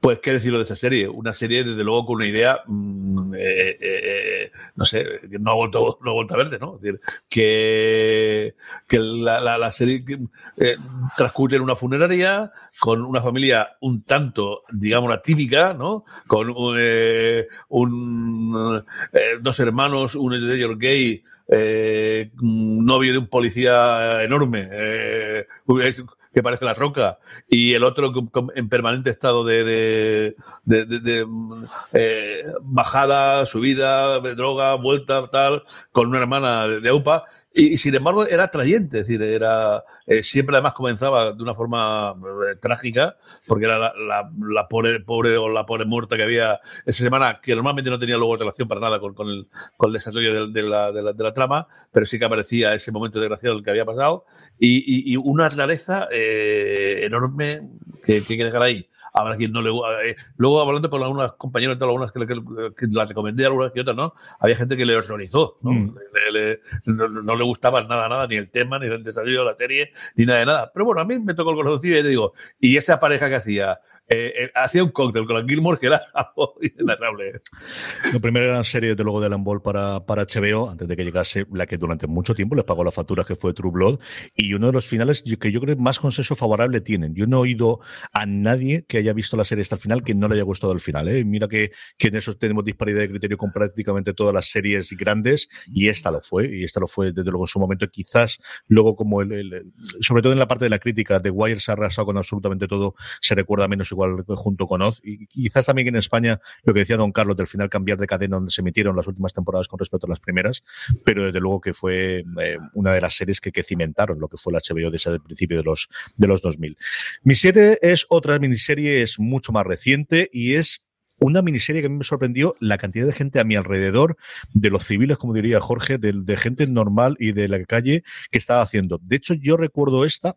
S3: Pues, ¿qué decirlo de esa serie? Una serie, desde luego, con una idea, mm, eh, eh, no sé, que no ha vuelto, no ha vuelto a verse, ¿no? Es decir, que, que la, la, serie eh, transcurre en una funeraria con una familia un tanto, digamos, la típica, ¿no? Con eh, un, eh, dos hermanos, uno de ellos gay, eh, novio de un policía enorme, eh, que parece la roca, y el otro en permanente estado de, de, eh, bajada, subida, droga, vuelta, tal, con una hermana de, de AUPA, y, sin embargo era atrayente, es decir, era eh, siempre además comenzaba de una forma eh, trágica, porque era la, la, la, pobre, pobre o la pobre muerta que había esa semana, que normalmente no tenía luego relación para nada con, con, el, con el desarrollo de, de, la, de, la, de la trama, pero sí que aparecía ese momento desgraciado el que había pasado, y, y, y una rareza eh, enorme que, que hay que dejar ahí. Habrá quien no le eh, Luego, hablando con algunas compañeras, algunas que, que, que, las recomendé, algunas que otras, ¿no? Había gente que le horrorizó, ¿no? Mm. No, le gustaba nada, nada, ni el tema, ni el desarrollo de la serie, ni nada de nada. Pero bueno, a mí me tocó el corazoncillo y digo, y esa pareja que hacía, eh, eh, hacía un cóctel con la Gilmore que era algo.
S1: La primera gran serie, desde luego, de Alan para, para HBO, antes de que llegase la que durante mucho tiempo les pagó la factura, que fue True Blood, y uno de los finales que yo creo más consenso favorable tienen. Yo no he oído a nadie que haya visto la serie hasta el final que no le haya gustado el final. ¿eh? Mira que, que en eso tenemos disparidad de criterio con prácticamente todas las series grandes, y esta fue, y esta lo fue desde luego en su momento. Quizás luego, como el, el, sobre todo en la parte de la crítica, The Wire se ha arrasado con absolutamente todo, se recuerda menos igual junto con Oz, y quizás también en España, lo que decía Don Carlos, del final cambiar de cadena donde se emitieron las últimas temporadas con respecto a las primeras, pero desde luego que fue eh, una de las series que, cimentaron lo que fue la HBO desde el principio de los, de los 2000. Mi siete es otra miniserie, es mucho más reciente y es una miniserie que a mí me sorprendió la cantidad de gente a mi alrededor, de los civiles, como diría Jorge, de, de gente normal y de la calle que estaba haciendo. De hecho, yo recuerdo esta,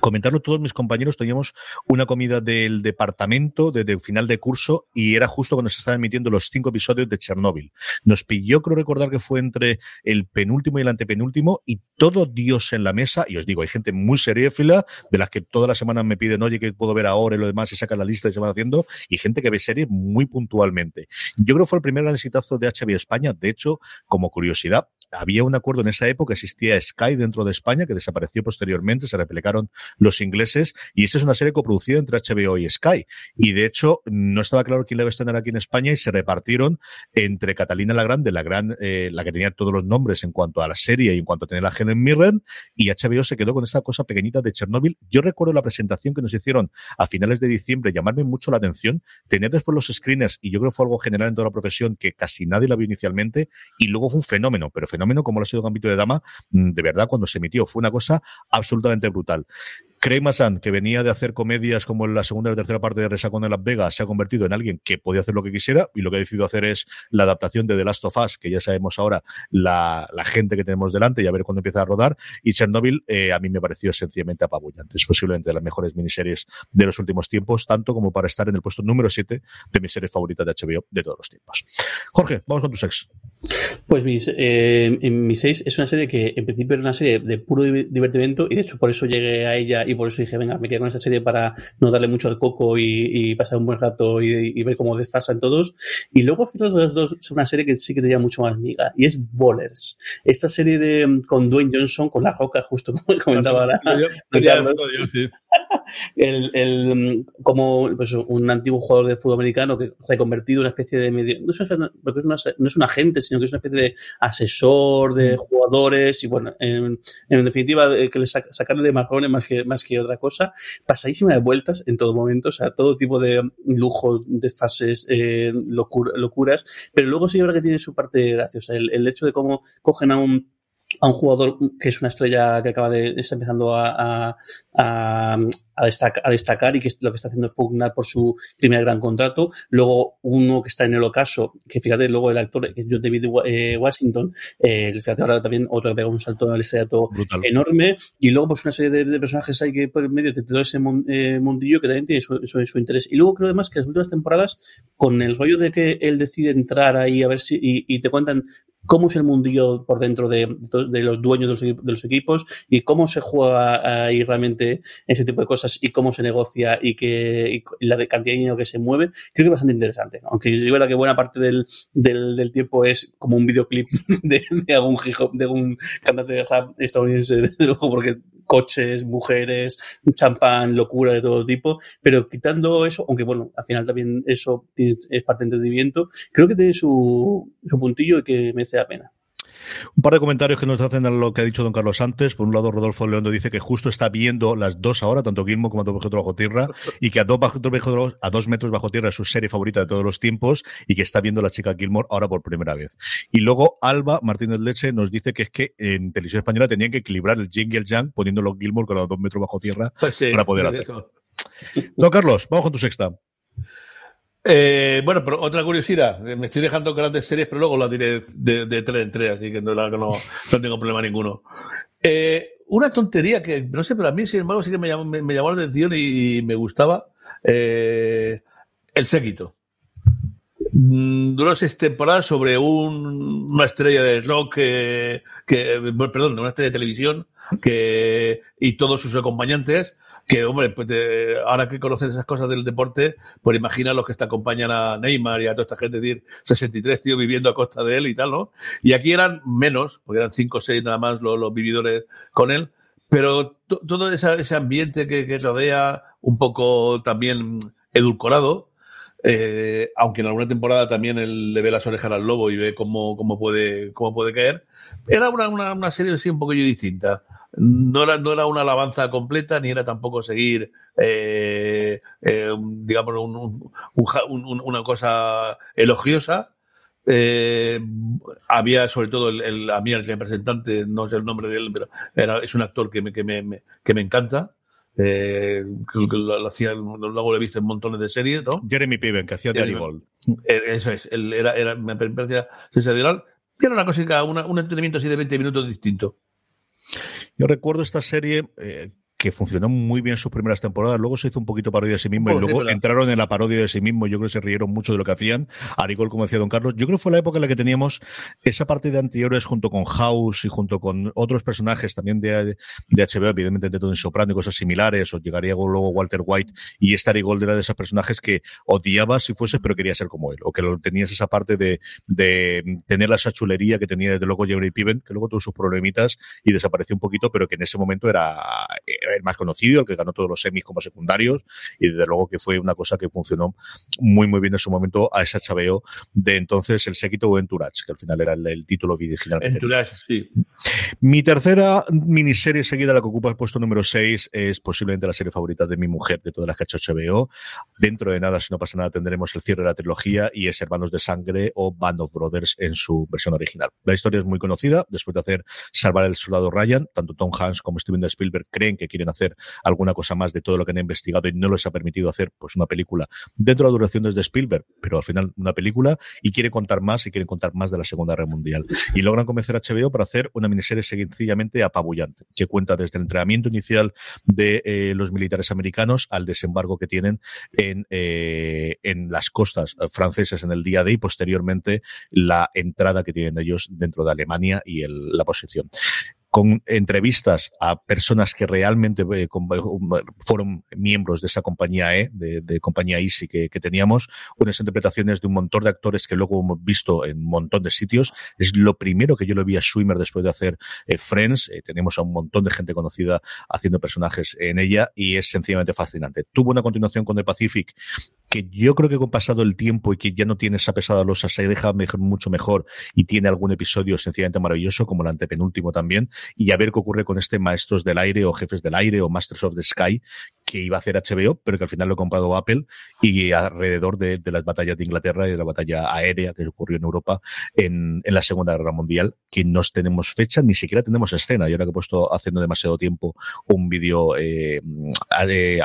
S1: comentarlo todos mis compañeros, teníamos una comida del departamento desde el final de curso y era justo cuando se estaban emitiendo los cinco episodios de Chernóbil. Nos pilló, creo recordar que fue entre el penúltimo y el antepenúltimo y todo Dios en la mesa, y os digo, hay gente muy seriéfila, de las que todas las semanas me piden, oye, que puedo ver ahora y lo demás, y sacan la lista y se van haciendo, y gente que ve series muy puntualmente. Yo creo que fue el primer gran exitazo de HBO España, de hecho, como curiosidad, había un acuerdo en esa época, existía Sky dentro de España, que desapareció posteriormente, se replicaron los ingleses, y esa es una serie coproducida entre HBO y Sky. Y de hecho, no estaba claro quién la iba a estrenar aquí en España y se repartieron entre Catalina la Grande, la gran, eh, la que tenía todos los nombres en cuanto a la serie y en cuanto a tener la Helen Mirren, y HBO se quedó con esta cosa pequeñita de Chernobyl. Yo recuerdo la presentación que nos hicieron a finales de diciembre, llamarme mucho la atención, tener después los screeners, y yo creo que fue algo general en toda la profesión que casi nadie la vio inicialmente, y luego fue un fenómeno, pero fenómeno como lo ha sido Gambito de Dama, de verdad, cuando se emitió, fue una cosa absolutamente brutal. Craig Massan, que venía de hacer comedias como en la segunda y la tercera parte de Resacón en Las Vegas, se ha convertido en alguien que podía hacer lo que quisiera y lo que ha decidido hacer es la adaptación de The Last of Us, que ya sabemos ahora la, gente que tenemos delante y a ver cuándo empieza a rodar. Y Chernobyl eh, a mí me pareció sencillamente apabullante. Es posiblemente de las mejores miniseries de los últimos tiempos, tanto como para estar en el puesto número 7 de mis series favoritas de HBO de todos los tiempos. Jorge, vamos con tu sex.
S2: Pues mis, eh, en mi 6 es una serie que en principio era una serie de puro divertimento y de hecho por eso llegué a ella y por eso dije, venga, me quedo con esta serie para no darle mucho al coco y, y pasar un buen rato y, y ver cómo desfasan todos. Y luego, al final de las dos, es una serie que sí que tenía mucho más miga y es Bowlers. Esta serie de con Dwayne Johnson, con la roca, justo como comentaba ahora. el, el, como pues, un antiguo jugador de fútbol americano que reconvertido en una especie de medio, no es, una, no es un agente, sino que es una especie de asesor de jugadores y bueno, en, en definitiva, que le sac, sacarle de marrones más que, más que otra cosa, pasadísima de vueltas en todo momento, o sea, todo tipo de lujo, de fases, eh, locura, locuras, pero luego sí ahora que tiene su parte graciosa, el, el hecho de cómo cogen a un a un jugador que es una estrella que acaba de está empezando a, a, a, a, destacar, y que lo que está haciendo es pugnar por su primer gran contrato. Luego uno que está en el ocaso, que fíjate, luego el actor, que es John David eh, Washington, eh, fíjate ahora también otro que pega un salto en el estrellato enorme. Y luego pues una serie de, de, personajes hay que por el medio de todo ese mon, eh, mundillo que también tiene su, su, su, interés. Y luego creo además que las últimas temporadas, con el rollo de que él decide entrar ahí a ver si, y, y te cuentan cómo es el mundillo por dentro de, de los dueños de los, de los, equipos y cómo se juega ahí realmente ese tipo de cosas y cómo se negocia y, que, y la cantidad de dinero que se mueve, creo que es bastante interesante. Aunque es verdad que buena parte del, del, del tiempo es como un videoclip de, algún, de algún cantante de rap estadounidense, de luego, porque coches, mujeres, champán, locura de todo tipo, pero quitando eso, aunque bueno, al final también eso es parte de entretenimiento, creo que tiene su, su puntillo y que merece la pena.
S1: Un par de comentarios que nos hacen a lo que ha dicho don Carlos antes. Por un lado, Rodolfo Leondo dice que justo está viendo las dos ahora, tanto Gilmo como Dos metros bajo tierra, y que a dos, bajo, a dos metros bajo tierra es su serie favorita de todos los tiempos y que está viendo la chica Gilmore ahora por primera vez. Y luego Alba Martínez Leche nos dice que es que en televisión española tenían que equilibrar el Jing y el Yang poniéndolo Gilmore con a dos metros bajo tierra pues sí, para poder hacerlo. Don Carlos, vamos con tu sexta.
S3: Eh, bueno, pero otra curiosidad, me estoy dejando grandes series, pero luego las diré de, de tres en tres, así que no, tengo problema ninguno. Eh, una tontería que, no sé, pero a mí, sin embargo, sí que me llamó, me llamó la atención y, y me gustaba, eh, el séquito. Mm, duró seis temporadas sobre un, una estrella de rock que, que, perdón, una estrella de televisión que, y todos sus acompañantes, que, hombre, pues ahora que conocen esas cosas del deporte, pues imagina los que te acompañan a Neymar y a toda esta gente, decir, 63 tíos viviendo a costa de él y tal, ¿no? Y aquí eran menos, porque eran cinco o seis nada más los, los vividores con él, pero todo ese ambiente que, que rodea, un poco también edulcorado, eh, aunque en alguna temporada también él le ve las orejas al lobo y ve cómo, cómo, puede, cómo puede caer, era una, una, una serie así un poquillo distinta. No era, no era una alabanza completa, ni era tampoco seguir, eh, eh, digamos, un, un, un, una cosa elogiosa. Había sobre todo el, el, a mí el representante, no sé el nombre de él, pero era, es un actor que me, que me, que me encanta. Eh, que, que lo, hacía, luego lo he visto en montones de series, ¿no?
S1: Jeremy Piven, que hacía Danny Ball.
S3: Eh, eso es, él era, era, me parecía sensacional. Tiene una cosa, una, un entretenimiento así de 20 minutos distinto.
S1: Yo recuerdo esta serie eh, que funcionó muy bien sus primeras temporadas, luego se hizo un poquito parodia de sí mismo y luego entraron en la parodia de sí mismo, yo creo que se rieron mucho de lo que hacían, Arigol, como decía Don Carlos, yo creo que fue la época en la que teníamos esa parte de anteriores junto con House y junto con otros personajes también de, de HBO, evidentemente de Tony Soprano y cosas similares, o llegaría luego Walter White, y esta Arigol era de esos personajes que odiabas si fuese, pero quería ser como él, o que tenías esa parte de, de tener la chulería que tenía desde luego Jeremy Piven, que luego tuvo sus problemitas y desapareció un poquito, pero que en ese momento era, era el más conocido, el que ganó todos los semis como secundarios, y desde luego que fue una cosa que funcionó muy, muy bien en su momento a esa chabeo de entonces el séquito o Entourage, que al final era el, el título original.
S3: Entourage, sí.
S1: Mi tercera miniserie seguida, la que ocupa el puesto número 6, es posiblemente la serie favorita de mi mujer, de todas las que ha hecho HBO. Dentro de nada, si no pasa nada, tendremos el cierre de la trilogía y es Hermanos de Sangre o Band of Brothers en su versión original. La historia es muy conocida. Después de hacer Salvar el Soldado Ryan, tanto Tom Hanks como Steven Spielberg creen que quieren hacer alguna cosa más de todo lo que han investigado y no les ha permitido hacer pues una película dentro de la duración desde Spielberg, pero al final una película y quiere contar más y quieren contar más de la Segunda Guerra Mundial. Y logran convencer a HBO para hacer una miniserie sencillamente apabullante, que cuenta desde el entrenamiento inicial de eh, los militares americanos al desembarco que tienen en, eh, en las costas francesas en el día de y posteriormente la entrada que tienen ellos dentro de Alemania y la posición con entrevistas a personas que realmente eh, con, fueron miembros de esa compañía E, de, compañía Easy que, teníamos, unas interpretaciones de un montón de actores que luego hemos visto en un montón de sitios. Es lo primero que yo lo vi a Swimmer después de hacer eh, Friends. Eh, tenemos a un montón de gente conocida haciendo personajes en ella y es sencillamente fascinante. Tuvo una continuación con The Pacific que yo creo que con pasado el tiempo y que ya no tiene esa pesada losa, se deja mejor, mucho mejor y tiene algún episodio sencillamente maravilloso, como el antepenúltimo también, y a ver qué ocurre con este Maestros del Aire o Jefes del Aire o Masters of the Sky, que iba a hacer HBO, pero que al final lo ha comprado Apple y alrededor de, de, las batallas de Inglaterra y de la batalla aérea que ocurrió en Europa en, en, la Segunda Guerra Mundial, que no tenemos fecha, ni siquiera tenemos escena. Yo ahora que he puesto haciendo demasiado tiempo un vídeo eh,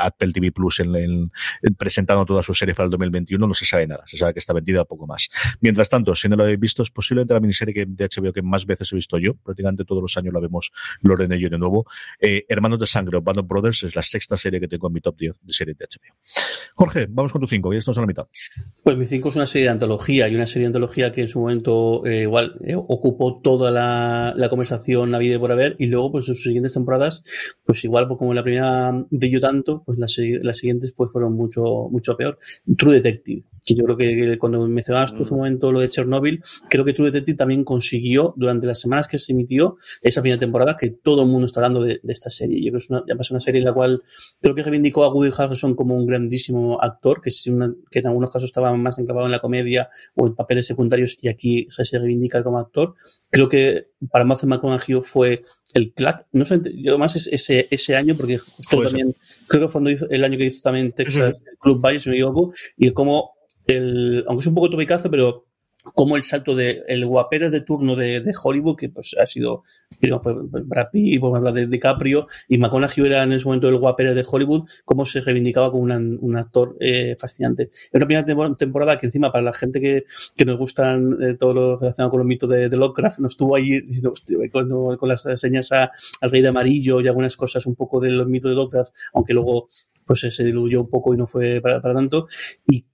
S1: Apple TV Plus en, en, presentando todas sus series para el 2021, no se sabe nada. Se sabe que está vendida poco más. Mientras tanto, si no lo habéis visto, es posiblemente la miniserie que, de HBO que más veces he visto yo. Prácticamente todos los años la vemos Loren y yo de nuevo. Eh, Hermanos de Sangre Band of Brothers es la sexta serie que tengo en mi top 10 de series de HBO. Jorge, vamos con tu 5, ya estamos a la mitad.
S2: Pues mi 5 es una serie de antología y una serie de antología que en su momento eh, igual eh, ocupó toda la, la conversación a vida por haber y luego pues sus siguientes temporadas pues igual pues, como la primera brilló tanto pues las, las siguientes pues fueron mucho mucho peor. True Detective que yo creo que cuando mencionabas tú hace un momento lo de Chernobyl, creo que True Detective también consiguió durante las semanas que se emitió esa primera temporada que todo el mundo está hablando de, de esta serie. Yo creo que es una, una serie en la cual creo que reivindicó a Woody Harrelson como un grandísimo actor, que, una, que en algunos casos estaba más enclavado en la comedia o en papeles secundarios y aquí se reivindica como actor. Creo que para Matthew McConaughey fue el clack, no sé, yo más ese, ese año, porque justo también, creo que fue hizo, el año que hizo también Texas Club Valle, si me equivoco, y como el, aunque es un poco topicazo, pero como el salto de el guapero de turno de, de, Hollywood, que pues ha sido, digamos, fue Brad Pitt, por hablar de DiCaprio, y McConaughey era en ese momento el guapero de Hollywood, cómo se reivindicaba como un actor eh, fascinante. Es una primera temporada que encima para la gente que, que nos gustan eh, todo lo relacionado con los mitos de, de Lovecraft, nos estuvo ahí diciendo, con, con, las señas a, al rey de amarillo y algunas cosas un poco de los mitos de Lovecraft, aunque luego pues se diluyó un poco y no fue para, para tanto. Y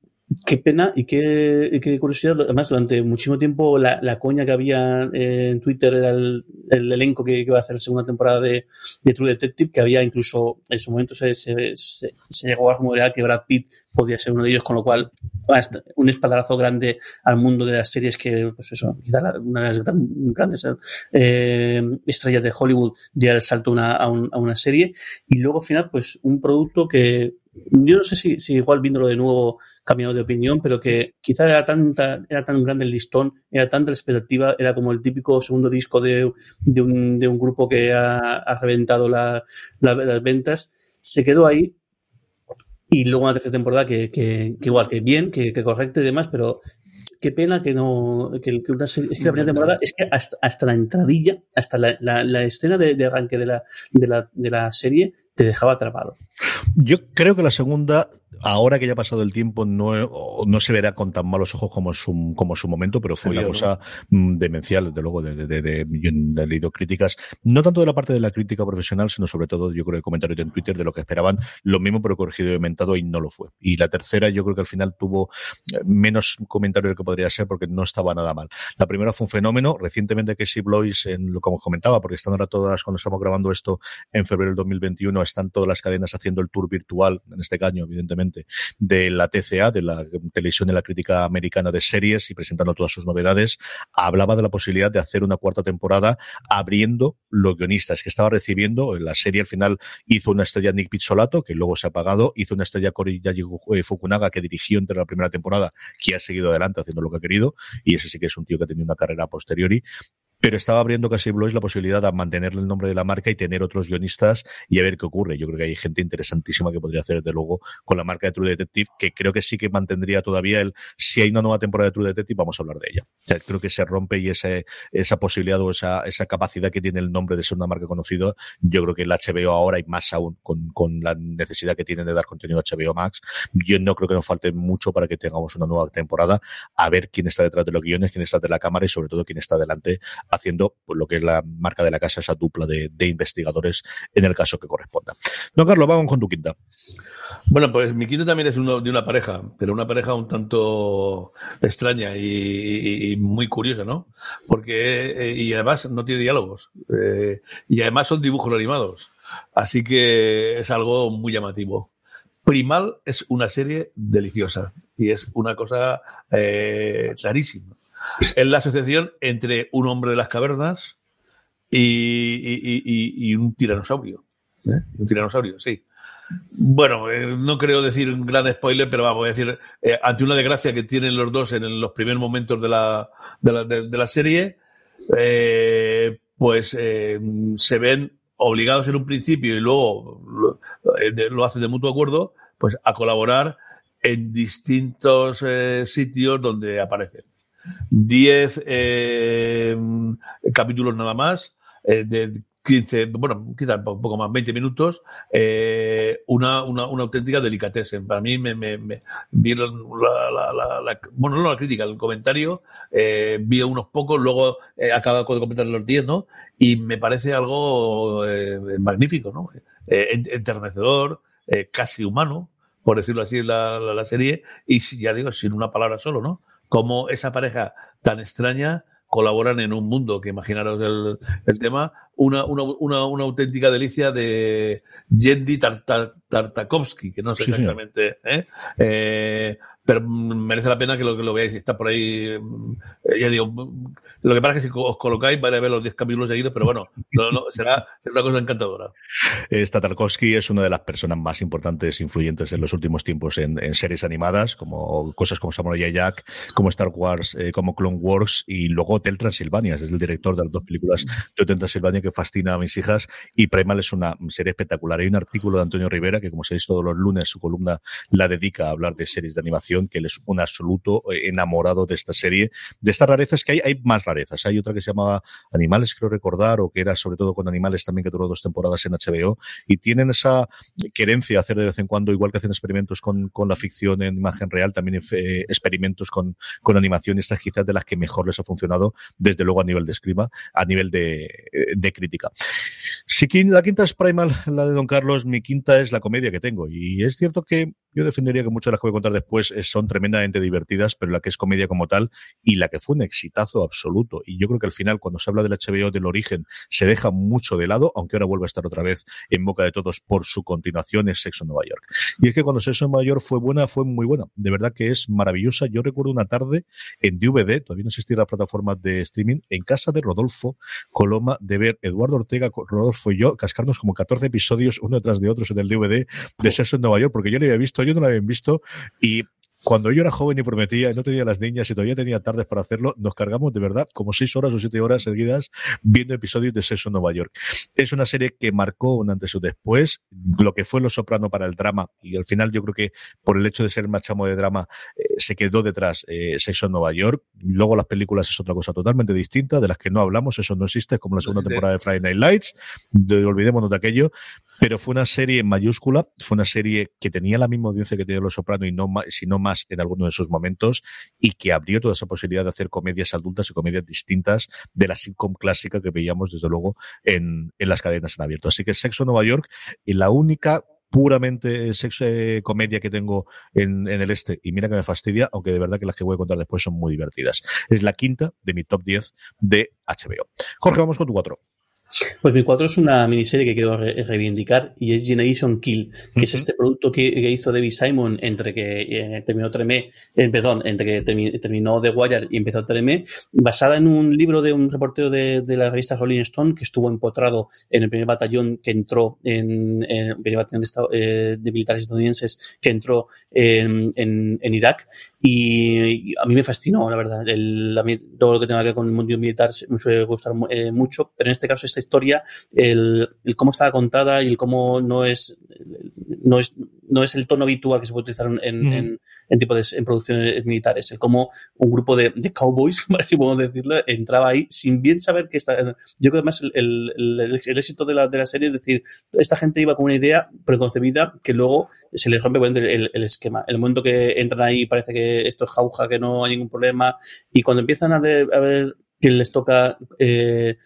S2: Qué pena y qué, curiosidad. Además, durante muchísimo tiempo la, la coña que había en Twitter era el, el elenco que, iba a hacer la segunda temporada de, True Detective, que había incluso en su momento se, se, llegó a rumorear que Brad Pitt podía ser uno de ellos, con lo cual un espaldarazo grande al mundo de las series que, pues eso, una de las grandes eh, estrellas de Hollywood diera el salto a, un, a una serie. Y luego al final, pues un producto que yo no sé si, si, igual viéndolo de nuevo cambiado de opinión, pero que quizá era, tanta, era tan grande el listón, era tanta la expectativa, era como el típico segundo disco de, de, un, de un, grupo que ha, ha reventado la, la, las ventas. Se quedó ahí y luego una tercera temporada que, que, que igual, que bien, que, que correcta y demás, pero qué pena que no que, que una serie, es que la primera temporada es que hasta, hasta la entradilla hasta la, la, la escena de, de, arranque de la, de la, de la serie te dejaba atrapado.
S1: Yo creo que la segunda ahora que ya ha pasado el tiempo, no, no se verá con tan malos ojos como su, como su momento, pero fue una cosa ¿no? demencial, desde luego, de, de, de, de, he leído críticas, no tanto de la parte de la crítica profesional, sino sobre todo, yo creo, de comentarios en Twitter de lo que esperaban, lo mismo, pero corregido y aumentado, y no lo fue. Y la tercera, yo creo que al final tuvo menos comentario del que podría ser, porque no estaba nada mal. La primera fue un fenómeno, recientemente Casey Blois, en lo como comentaba, porque están ahora todas, cuando estamos grabando esto en febrero del 2021, están todas las cadenas haciendo el tour virtual, en este caño, evidentemente, de la TCA, de la televisión de la crítica americana de series y presentando todas sus novedades, hablaba de la posibilidad de hacer una cuarta temporada abriendo los guionistas que estaba recibiendo. En la serie al final hizo una estrella Nick Pizzolato, que luego se ha apagado, hizo una estrella Cory Fukunaga, que dirigió entre la primera temporada, que ha seguido adelante haciendo lo que ha querido, y ese sí que es un tío que ha tenido una carrera posteriori, pero estaba abriendo casi Blois la posibilidad de mantenerle el nombre de la marca y tener otros guionistas y a ver qué ocurre. Yo creo que hay gente interesantísima que podría hacer, desde luego, con la marca de True Detective, que creo que sí que mantendría todavía el, si hay una nueva temporada de True Detective, vamos a hablar de ella. Creo que se rompe y ese, esa posibilidad o esa, esa capacidad que tiene el nombre de ser una marca conocida, yo creo que el HBO ahora y más aún con, con la necesidad que tienen de dar contenido a HBO Max, yo no creo que nos falte mucho para que tengamos una nueva temporada, a ver quién está detrás de los guiones, quién está de la cámara y sobre todo quién está delante haciendo pues, lo que es la marca de la casa, esa dupla de, investigadores en el caso que corresponda. Don Carlos, vamos con tu quinta.
S3: Bueno, pues mi quinta también es uno, de una pareja, pero una pareja un tanto extraña y, y muy curiosa, ¿no? Porque, eh, y además no tiene diálogos, eh, y además son dibujos animados, así que es algo muy llamativo. Primal es una serie deliciosa y es una cosa eh, clarísima es la asociación entre un hombre de las cavernas y, un tiranosaurio. ¿eh? Un tiranosaurio, sí. Bueno, eh, no creo decir un gran spoiler, pero vamos a decir, eh, ante una desgracia que tienen los dos en los primeros momentos de la, de la, de, la serie, pues se ven obligados en un principio y luego lo, lo, hacen de mutuo acuerdo, pues a colaborar en distintos eh, sitios donde aparecen. 10 eh, capítulos nada más, eh, de 15, bueno, quizá un poco más, 20 minutos, eh, una, una, una auténtica delicatessen. Para mí me, me, me vi la, la, la, la, bueno, no la crítica, el comentario, eh, vi unos pocos, luego eh, acaba de comentar los 10, ¿no? Y me parece algo magnífico, ¿no? Enternecedor, casi humano, por decirlo así, la, serie, y ya digo, sin una palabra solo, ¿no? Como esa pareja tan extraña colaboran en un mundo, que imaginaros el, el tema, una, una, una, una, auténtica delicia de Yendi Tartakovsky, que no sé exactamente, ¿eh? Eh, pero merece la pena que lo, que lo veáis, está por ahí, eh, ya digo, lo que pasa es que si os colocáis vais a ver los 10 capítulos seguidos, pero bueno, no, será, será, una cosa encantadora.
S1: Tartakovsky es una de las personas más importantes, influyentes en los últimos tiempos en, en series animadas, como cosas como Samurai Jack, como Star Wars, eh, como Clone Wars, y luego Hotel Transilvania, es el director de las dos películas de Hotel Transilvania que fascina a mis hijas, y Primal es una serie espectacular. Hay un artículo de Antonio Rivera, que como sabéis todos los lunes, su columna la dedica a hablar de series de animación que él es un absoluto eh, enamorado de esta serie, de estas rarezas que hay, hay más rarezas. Hay otra que se llamaba Animales, creo recordar, o que era sobre todo con animales también que duró dos temporadas en HBO, y tienen esa querencia hacer de vez en cuando, igual que hacen experimentos con, con la ficción en imagen real, también eh, experimentos con, con animación, estas quizás de las que mejor les ha funcionado, desde luego a nivel de escriba, a nivel de, eh, de crítica. Si la quinta es Primal, la de Don Carlos, mi quinta es la comedia que tengo, y es cierto que yo defendería que muchas de las que voy a contar después son tremendamente divertidas, pero la que es comedia como tal y la que fue un exitazo absoluto. Y yo creo que al final, cuando se habla del HBO del origen, se deja mucho de lado, aunque ahora vuelve a estar otra vez en boca de todos por su continuación, es Sexo en Nueva York. Y es que cuando Sexo en Nueva York fue buena, fue muy buena. De verdad que es maravillosa. Yo recuerdo una tarde en DVD, todavía no existía la plataforma de streaming, en casa de Rodolfo Coloma, de ver Eduardo Ortega, Rodolfo y yo cascarnos como 14 episodios uno detrás de otros en el DVD de Sexo en Nueva York, porque yo le había visto yo no la habían visto y cuando yo era joven y prometía no tenía las niñas y todavía tenía tardes para hacerlo, nos cargamos de verdad como seis horas o siete horas seguidas viendo episodios de Sexo en Nueva York. Es una serie que marcó un antes un después, lo que fue Lo Soprano para el drama y al final yo creo que por el hecho de ser machamo de drama eh, se quedó detrás eh, Sexo en Nueva York. Luego las películas es otra cosa totalmente distinta, de las que no hablamos, eso no existe, es como la segunda temporada de Friday Night Lights, de, olvidémonos de aquello, pero fue una serie en mayúscula, fue una serie que tenía la misma audiencia que tenía Los Soprano y no más, sino más en alguno de sus momentos y que abrió toda esa posibilidad de hacer comedias adultas y comedias distintas de la sitcom clásica que veíamos desde luego en, en las cadenas en abierto. Así que Sexo Nueva York y la única puramente sexo eh, comedia que tengo en, en, el este, y mira que me fastidia, aunque de verdad que las que voy a contar después son muy divertidas. Es la quinta de mi top 10 de HBO. Jorge, vamos con tu cuatro.
S2: Pues mi 4 es una miniserie que quiero re reivindicar y es Generation Kill, que uh -huh. es este producto que, que, hizo David Simon entre que eh, terminó Tremé, eh, perdón, entre que termi terminó The Wire y empezó Tremé, basada en un libro de un reportero de, de, la revista Rolling Stone que estuvo empotrado en el primer batallón que entró en, en el primer batallón de, eh, de, militares estadounidenses que entró en, en, en Irak y, y, a mí me fascinó, la verdad. El, mí, todo lo que tenga que ver con el mundo militar me suele gustar eh, mucho, pero en este caso esta historia, el, el, cómo estaba contada y el cómo no es, no es, no es el tono habitual que se puede utilizar en, mm. en, en tipo de en producciones militares, el cómo un grupo de, de cowboys, si podemos decirlo, entraba ahí sin bien saber que está. Yo creo que además el, el, el, éxito de la, de la serie es decir, esta gente iba con una idea preconcebida que luego se les rompe el, el, esquema. El momento que entran ahí parece que esto es jauja, que no hay ningún problema, y cuando empiezan a, de, a ver que les toca eh,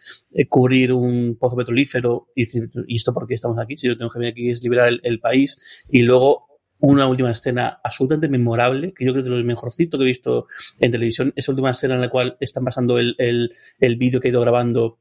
S2: cubrir un pozo petrolífero y decir, ¿y esto por qué estamos aquí? Si lo tengo que venir aquí es liberar el, el, país. Y luego una última escena absolutamente memorable, que yo creo que es lo mejorcito que he visto en televisión, esa última escena en la cual están pasando el, el, el vídeo que he ido grabando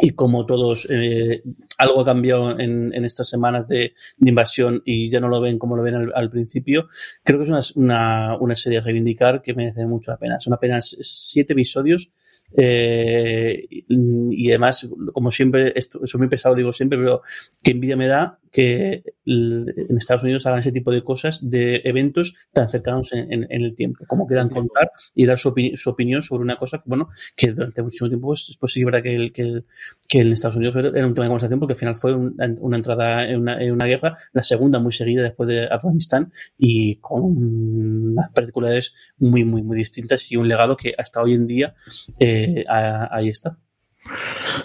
S2: y como todos eh, algo ha cambiado en, en estas semanas de, de, invasión y ya no lo ven como lo ven al, al principio, creo que es una, una, serie a reivindicar que merece mucho la pena. Son apenas siete episodios eh, y además, como siempre, esto, soy muy pesado, digo siempre, pero qué envidia me da que en Estados Unidos hagan ese tipo de cosas, de eventos tan cercanos en, en, en el tiempo, como quieran contar y dar su, su, opinión sobre una cosa que, bueno, que durante muchísimo tiempo, pues, pues sí verdad que, el, que, el, que en Estados Unidos era un tema de conversación porque al final fue una, una entrada en una, en una, guerra, la segunda muy seguida después de Afganistán y con unas particularidades muy, muy, muy distintas y un legado que hasta hoy en día eh, ahí está.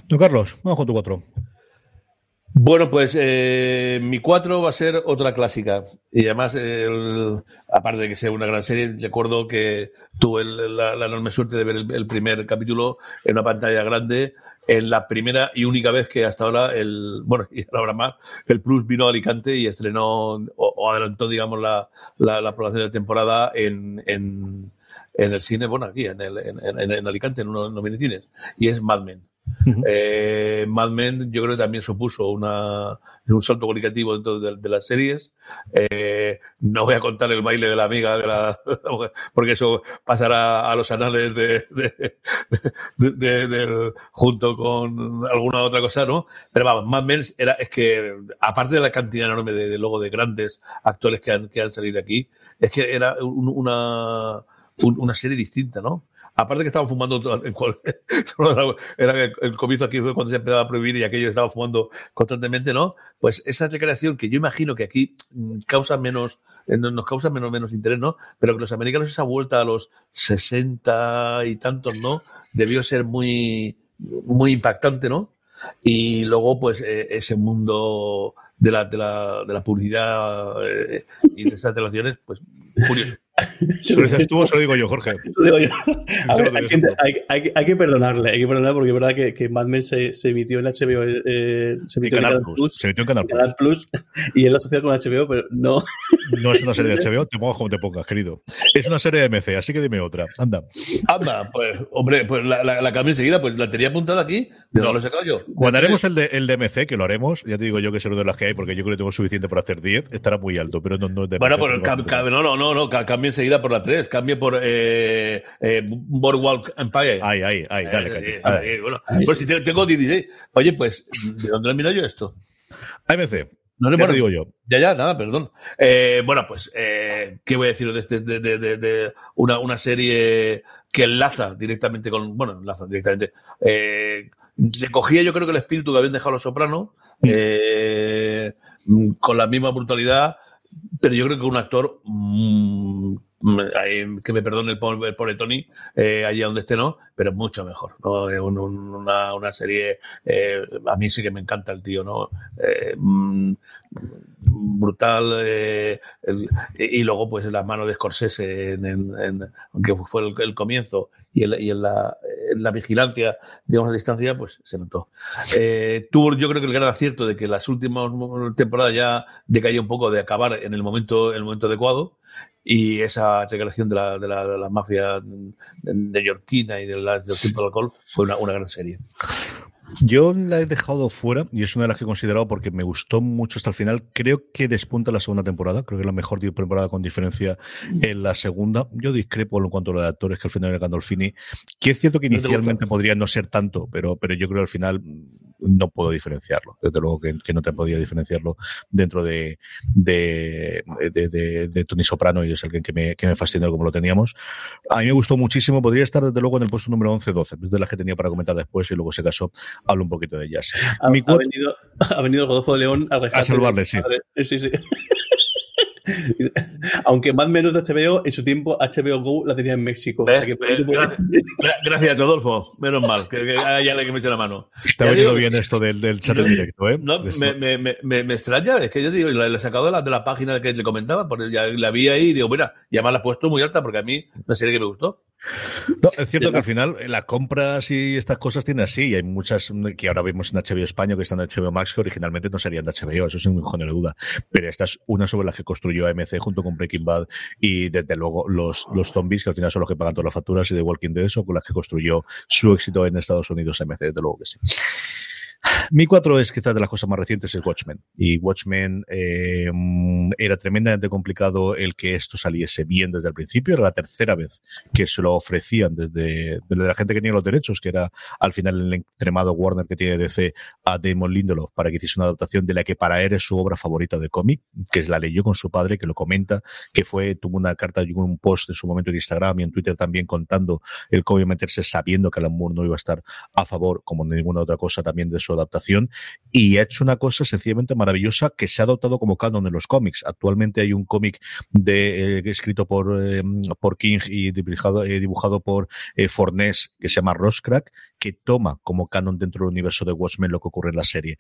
S1: Don Carlos, vamos con tu cuatro.
S3: Bueno, pues eh, mi 4 va a ser otra clásica. Y además, el- aparte de que sea una gran serie, recuerdo que tuve el- la, la enorme suerte de ver el, primer capítulo en una pantalla grande, en la primera y única vez que hasta ahora, el bueno, y ahora más, el Plus vino a Alicante y estrenó o, adelantó, digamos, la, la, la programación de temporada en, en, en el cine, bueno, aquí, en, el, en, en- en Alicante, en uno de los minicines. Y es Mad Men. Eh, Mad Men yo creo que también supuso una, un salto cualitativo dentro de, las series. Eh, no voy a contar el baile de la amiga de la porque eso pasará a los anales de, junto con alguna otra cosa, ¿no? Pero vamos, Mad Men era, es que, aparte de la cantidad enorme de, de luego de grandes actores que han, que han salido aquí, es que era un- una, un- una serie distinta, ¿no? Aparte que estaban fumando, era el, el comienzo aquí fue cuando se empezaba a prohibir y aquello estaba fumando constantemente, ¿no? Pues esa recreación que yo imagino que aquí mm, causa menos, eh, no- nos causa menos, menos interés, ¿no? Pero que los americanos esa vuelta a los 60 y tantos, ¿no? Debió ser muy, muy impactante, ¿no? Y luego, pues, eh, ese mundo de la, de la, de la publicidad eh, y de esas relaciones, pues, curioso.
S1: ¿Se lo dices tú o se lo digo yo, Jorge?
S2: Eso digo yo. A
S1: Eso
S2: ver,
S1: lo
S2: hay, que,
S1: tú.
S2: hay, hay- hay que perdonarle, hay que perdonarle porque es verdad que, que Mad Men se, se emitió en HBO, eh, se emitió en
S1: Canal
S2: Canal
S1: Plus.
S2: Plus,
S1: Se en Canal Plus.
S2: Canal Plus y él lo asoció con HBO, pero no.
S1: No es una serie de HBO, te pongas como te pongas, querido. Es una serie de MC, así que dime otra. Anda.
S3: Anda, pues, hombre, pues la, la, la cambio enseguida, pues la tenía apuntada aquí, de no lo he sacado yo.
S1: Cuando haremos el de, el de MC, que lo haremos, ya te digo yo que es uno de las que hay, porque yo creo que tengo suficiente para hacer 10, estará muy alto, pero no, no es de
S3: Bueno, pues
S1: pero
S3: no, no, no, no, ca- cambie enseguida por la 3, cambie por eh, eh, Boardwalk Empire.
S1: Ahí, ahí, ahí, dale,
S3: Eh,
S1: Dale.
S3: eh, bueno, pues si te- tengo 16. Oye, pues, ¿de dónde lo miro yo esto?
S1: AMC,
S3: No le bueno,
S1: digo yo.
S3: Ya, ya, nada, perdón. Eh, bueno, pues, eh, ¿qué voy a decir de, este- de, de, de, de una, una serie que enlaza directamente con, bueno, enlaza directamente. Eh, le cogía yo creo que el espíritu que habían dejado los sopranos, mm, con la misma brutalidad, pero yo creo que un actor, mm, mm, ahí, que me perdone el pobre, Tony, eh, allí donde esté, ¿no? Pero mucho mejor, ¿no? Una, una serie, eh, a mí sí que me encanta el tío, ¿no? Eh, mm, brutal y luego pues las manos de Scorsese en, en- en- aunque fue el comienzo y, en, la- y en la, en la vigilancia digamos a distancia pues se notó. Eh, tuvo yo creo que el gran acierto de que las últimas temporadas ya decayó un poco de acabar en el momento en el momento adecuado y esa recreación de la, de la, de la mafia neoyorquina y de la, del tiempo del alcohol fue una, una gran serie
S1: Yo la he dejado fuera y es una de las que he considerado porque me gustó mucho hasta el final. Creo que despunta la segunda temporada. Creo que es la mejor temporada con diferencia en la segunda. Yo discrepo en cuanto a lo de actores que al final era Gandolfini, que es cierto que
S3: ¿No te
S1: inicialmente podría no ser tanto, pero, pero yo creo que al final mm, no puedo diferenciarlo. Desde luego que, que no te podía diferenciarlo dentro de, de, de, de- de Tony Soprano y es alguien que me, que me fascinó como lo teníamos. A mí me gustó muchísimo. Podría estar desde luego en el puesto número 11-12, de las que tenía para comentar después y luego se casó hablo un poquito de ellas.
S2: Ha,
S1: Mi
S2: ha venido, ha venido el Godofo de León a,
S1: A salvarle,
S2: de
S1: sí.
S2: Sí, sí. Aunque más menos de HBO, en su tiempo HBO Go la tenía en México. O sea que-
S3: gracias, gra- gracias, Rodolfo. Menos mal, que, que hay alguien que me eche la mano.
S1: Está
S3: Ya
S1: venido bien esto del, del chat en directo, ¿eh?
S3: No, me, me, me, me, me extraña, es que yo digo, la, he sacado de la, de la página que le comentaba, porque ya la vi ahí y digo, mira, y además la he puesto muy alta porque a mí una serie que me gustó.
S1: No, es cierto que al final eh, las compras y estas cosas tienen así, y hay muchas mm, que ahora vemos en HBO España que están en HBO Max que originalmente no serían de HBO, eso sin ningún de duda. Pero esta es una sobre las que construyó AMC junto con Breaking Bad y desde luego los, los zombies, que al final son los que pagan todas las facturas, y The Walking Dead son con las que construyó su éxito en Estados Unidos AMC, desde luego que sí. Mi cuatro es quizás de las cosas más recientes es Watchmen. Y Watchmen eh, mm, era tremendamente complicado el que esto saliese bien desde el principio. Era la tercera vez que se lo ofrecían desde, desde la gente que tenía los derechos, que era al final el extremado Warner que tiene DC a Damon Lindelof para que hiciese una adaptación de la que para él es su obra favorita de cómic, que la leyó con su padre, que lo comenta, que fue, tuvo una carta y un post en su momento en Instagram y en Twitter también contando el cómic meterse sabiendo que Alan Moore no iba a estar a favor, como ninguna otra cosa también de su adaptación y ha hecho una cosa sencillamente maravillosa que se ha adoptado como canon en los cómics. Actualmente hay un cómic de eh, escrito por, eh, por King y dibujado, eh, dibujado por Fornés que se llama Roscrack que toma como canon dentro del universo de Watchmen lo que ocurre en la serie.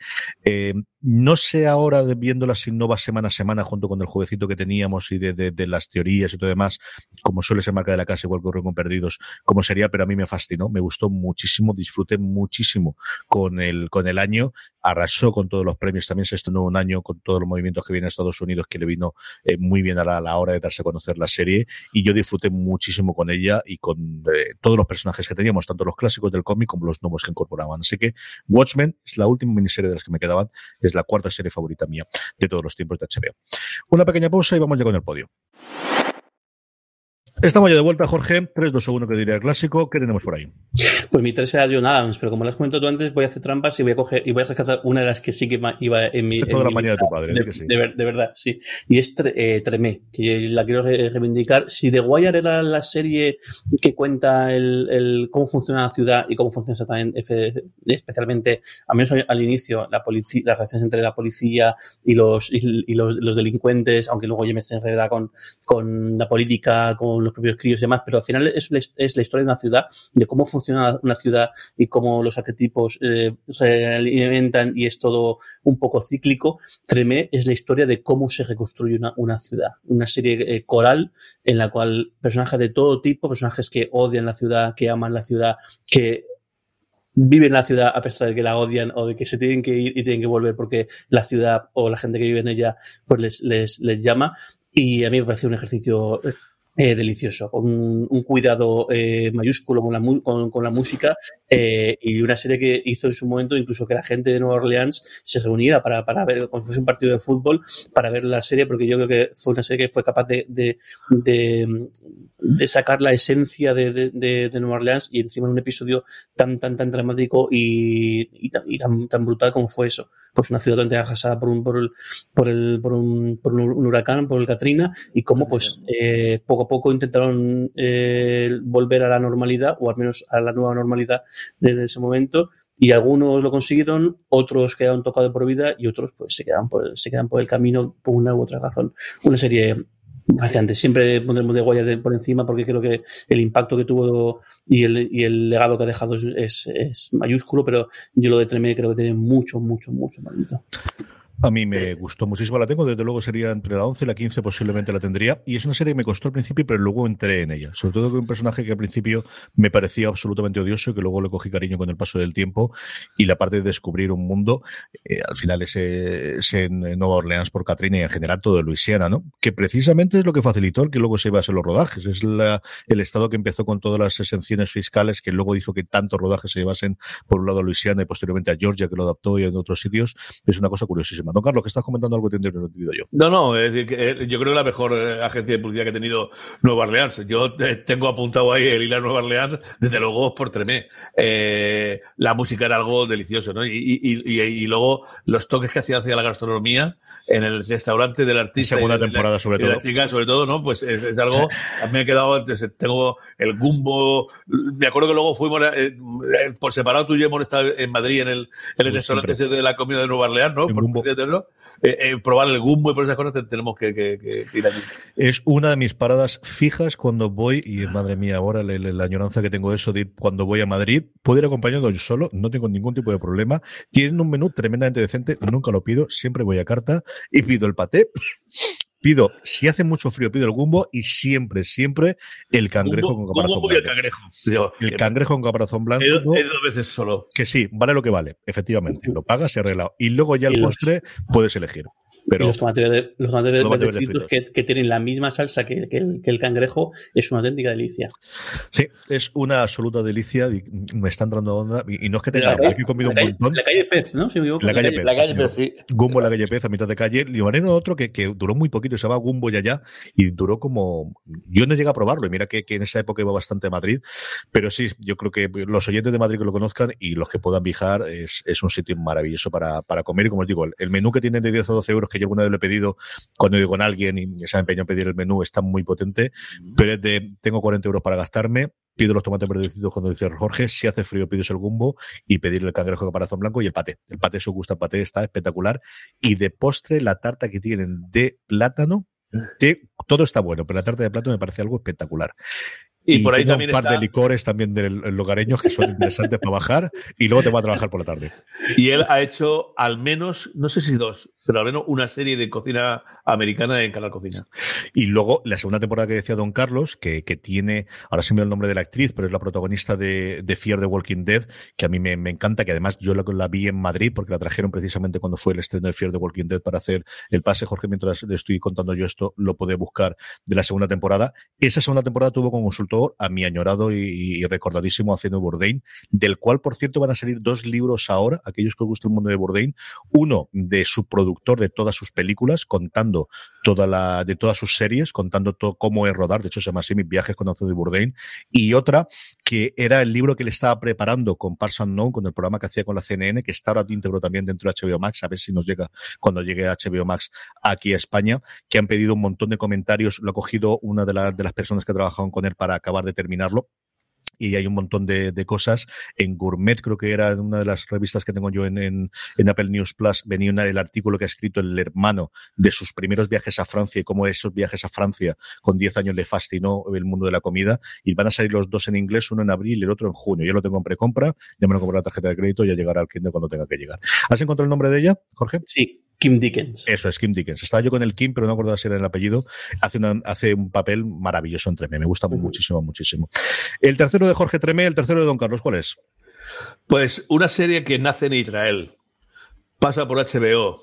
S1: no sé ahora, viendo las innovas semana a semana junto con el jueguecito que teníamos y de, de, las teorías y todo demás, como suele ser marca de la casa, igual que ocurre con Perdidos, como sería, pero a mí me fascinó, me gustó muchísimo, disfruté muchísimo con el, el año arrasó con todos los premios. También se estrenó un año con todos los movimientos que viene a Estados Unidos, que le vino eh, muy bien a la, hora de darse a conocer la serie. Y yo disfruté muchísimo con ella y con eh, todos los personajes que teníamos, tanto los clásicos del cómic como los nuevos que incorporaban. Así que Watchmen es la última miniserie de las que me quedaban. Es la cuarta serie favorita mía de todos los tiempos de HBO. Una pequeña pausa y vamos ya con el podio. Estamos ya de vuelta, Jorge. 3, 2 1 que diría el clásico. ¿Qué tenemos por ahí?
S2: Pues mi 3 era John Adams, pero como lo has comentado tú antes, voy a hacer trampas y voy a coger y voy a rescatar una de las que sí que iba en mi.
S1: toda la mañana de tu padre,
S2: de, de, verdad, sí. Y es eh, Tremé, que la quiero reivindicar. Si The Wire era la serie que cuenta el, el, cómo funciona la ciudad y cómo funciona exactamente, especialmente, al menos al inicio, la policía, las relaciones entre la policía y los, y, los, los, delincuentes, aunque luego ya me se enreda con, con la política, con los propios críos y demás, pero al final es, es la historia de una ciudad, de cómo funciona una ciudad y cómo los arquetipos eh, se alimentan y es todo un poco cíclico. Tremé es la historia de cómo se reconstruye una, una ciudad, una serie eh, coral en la cual personajes de todo tipo, personajes que odian la ciudad, que aman la ciudad, que viven en la ciudad a pesar de que la odian o de que se tienen que ir y tienen que volver porque la ciudad o la gente que vive en ella pues les, les, les llama y a mí me parece un ejercicio eh, delicioso, con un, cuidado eh, mayúsculo con la, con, la música eh, y una serie que hizo en su momento incluso que la gente de Nueva Orleans se reuniera para, para ver, como fuese un partido de fútbol, para ver la serie, porque yo creo que fue una serie que fue capaz de, de, de, sacar la esencia de, de, Nueva Orleans y encima en un episodio tan, tan, tan dramático y, y, tan, tan brutal como fue eso pues una ciudad totalmente arrasada por un, por el, por el, por un, por un huracán, por el Katrina, y cómo pues eh, poco a poco intentaron eh, volver a la normalidad, o al menos a la nueva normalidad desde ese momento, y algunos lo consiguieron, otros quedaron tocados por vida y otros pues se quedan por, se quedan por el camino por una u otra razón. Una serie fascinante. Siempre pondremos de Guaya por encima porque creo que el impacto que tuvo y el, y el legado que ha dejado es, es, mayúsculo, pero yo lo de Tremé creo que tiene mucho, mucho, mucho mérito.
S1: A mí me gustó muchísimo, la tengo, desde luego sería entre la 11 y la 15 posiblemente la tendría, y es una serie que me costó al principio, pero luego entré en ella, sobre todo con un personaje que al principio me parecía absolutamente odioso y que luego le cogí cariño con el paso del tiempo, y la parte de descubrir un mundo, eh, al final ese, en Nueva Orleans por Katrina y en general todo de Luisiana, ¿no? Que precisamente es lo que facilitó el que luego se iba a hacer los rodajes, es la, el estado que empezó con todas las exenciones fiscales que luego hizo que tantos rodajes se llevasen por un lado a Luisiana y posteriormente a Georgia, que lo adaptó y en otros sitios, es una cosa curiosísima. Don Carlos, que estás comentando algo que te entendido yo.
S3: No, no, es decir, que eh, yo creo que la mejor eh, agencia de publicidad que ha tenido Nueva Orleans. Yo eh, tengo apuntado ahí el hilar Nueva Orleans, desde luego por Tremé. la música era algo delicioso, ¿no? Y, luego los toques que hacía hacia la gastronomía en el restaurante del artista.
S1: Segunda temporada, sobre todo.
S3: la chica, sobre todo, ¿no? Pues es, algo, a mí me he quedado antes, tengo el gumbo, me acuerdo que luego fuimos por separado tú y yo hemos estado en Madrid en el, en el restaurante de la comida de Nueva Orleans, ¿no? Por, eh, eh, probar el gumbo y por cosas tenemos que, ir allí.
S1: Es una de mis paradas fijas cuando voy, y madre mía, ahora la, añoranza que tengo de eso cuando voy a Madrid, puedo ir acompañado yo solo, no tengo ningún tipo de problema. Tienen un menú tremendamente decente, nunca lo pido, siempre voy a carta y pido el paté Pido, si hace mucho frío, pido el gumbo y siempre, siempre el cangrejo con caparazón blanco.
S3: El cangrejo.
S1: el cangrejo con caparazón blanco.
S3: Es dos veces solo.
S1: Que sí, vale lo que vale, efectivamente. Lo pagas y arreglado. Y luego ya el postre puedes elegir. Pero
S2: los tomates, de, los tomates, que, tienen la misma salsa que, el, cangrejo es una auténtica delicia.
S1: Sí, es una absoluta delicia. Y me está entrando onda. Y, no es que tenga, he comido un montón.
S2: La calle Pez, ¿no?
S1: la, calle Pez.
S3: La calle Pez, sí.
S1: Gumbo la calle Pez a mitad de calle. Y otro que, que duró muy poquito, se llama Gumbo ya ya. Y duró como. Yo no llegué a probarlo. Y mira que, en esa época iba bastante a Madrid. Pero sí, yo creo que los oyentes de Madrid que lo conozcan y los que puedan viajar es, es un sitio maravilloso para, para comer. Y como os digo, el, menú que tienen de 10 a 12 euros que yo una vez le he pedido cuando digo con alguien y se ha empeñado en pedir el menú, está muy potente, pero es de tengo 40 euros para gastarme, pido los tomates verdecitos cuando dice Jorge, si hace frío pides el gumbo y pedir el cangrejo de caparazón blanco y el paté. El paté su gusta, el paté está espectacular. Y de postre, la tarta que tienen de plátano, de, todo está bueno, pero la tarta de plátano me parece algo espectacular.
S3: Y, por ahí también
S1: un par
S3: está-
S1: de licores también de lugareños que son interesantes para bajar y luego te va a trabajar por la tarde.
S3: Y él ha hecho al menos, no sé si dos, pero al menos una serie de cocina americana en Canal Cocina.
S1: Y luego la segunda temporada que decía Don Carlos, que, que tiene, ahora se me da el nombre de la actriz, pero es la protagonista de, de Fear the Walking Dead, que a mí me, me encanta, que además yo la, la vi en Madrid porque la trajeron precisamente cuando fue el estreno de Fear the Walking Dead para hacer el pase. Jorge, mientras le estoy contando yo esto, lo puede buscar de la segunda temporada. Esa segunda temporada tuvo como consultor a mi añorado y, recordadísimo Haciendo Bourdain, del cual, por cierto, van a salir dos libros ahora, aquellos que os gusta el mundo de Bourdain, uno de su de todas sus películas, contando toda la, de todas sus series, contando todo cómo es rodar, de hecho se llama así Mis viajes con Anthony Bourdain, y otra que era el libro que le estaba preparando con Parks Unknown, con el programa que hacía con la CNN, que está ahora íntegro también dentro de HBO Max, a ver si nos llega cuando llegue HBO Max aquí a España, que han pedido un montón de comentarios, lo ha cogido una de, de las personas que trabajaron con él para acabar de terminarlo y hay un montón de, de cosas. En Gourmet, creo que era una de las revistas que tengo yo en, en, en Apple News Plus, venía una- el artículo que ha escrito el hermano de sus primeros viajes a Francia y cómo esos viajes a Francia con 10 años le fascinó el mundo de la comida. Y van a salir los dos en inglés, uno en abril y el otro en junio. Yo lo tengo en precompra, ya me lo compré la tarjeta de crédito ya llegará al Kindle cuando tenga que llegar. ¿Has encontrado el nombre de ella, Jorge?
S2: Sí, Kim Dickens.
S1: Eso es Kim Dickens. Estaba yo con el Kim, pero no acordaba si era el apellido. Hace, una, hace un papel maravilloso en Tremé. Me gusta muchísimo, muchísimo. El tercero de Jorge Tremé, el tercero de Don Carlos, ¿cuál es?
S3: Pues una serie que nace en Israel, pasa por HBO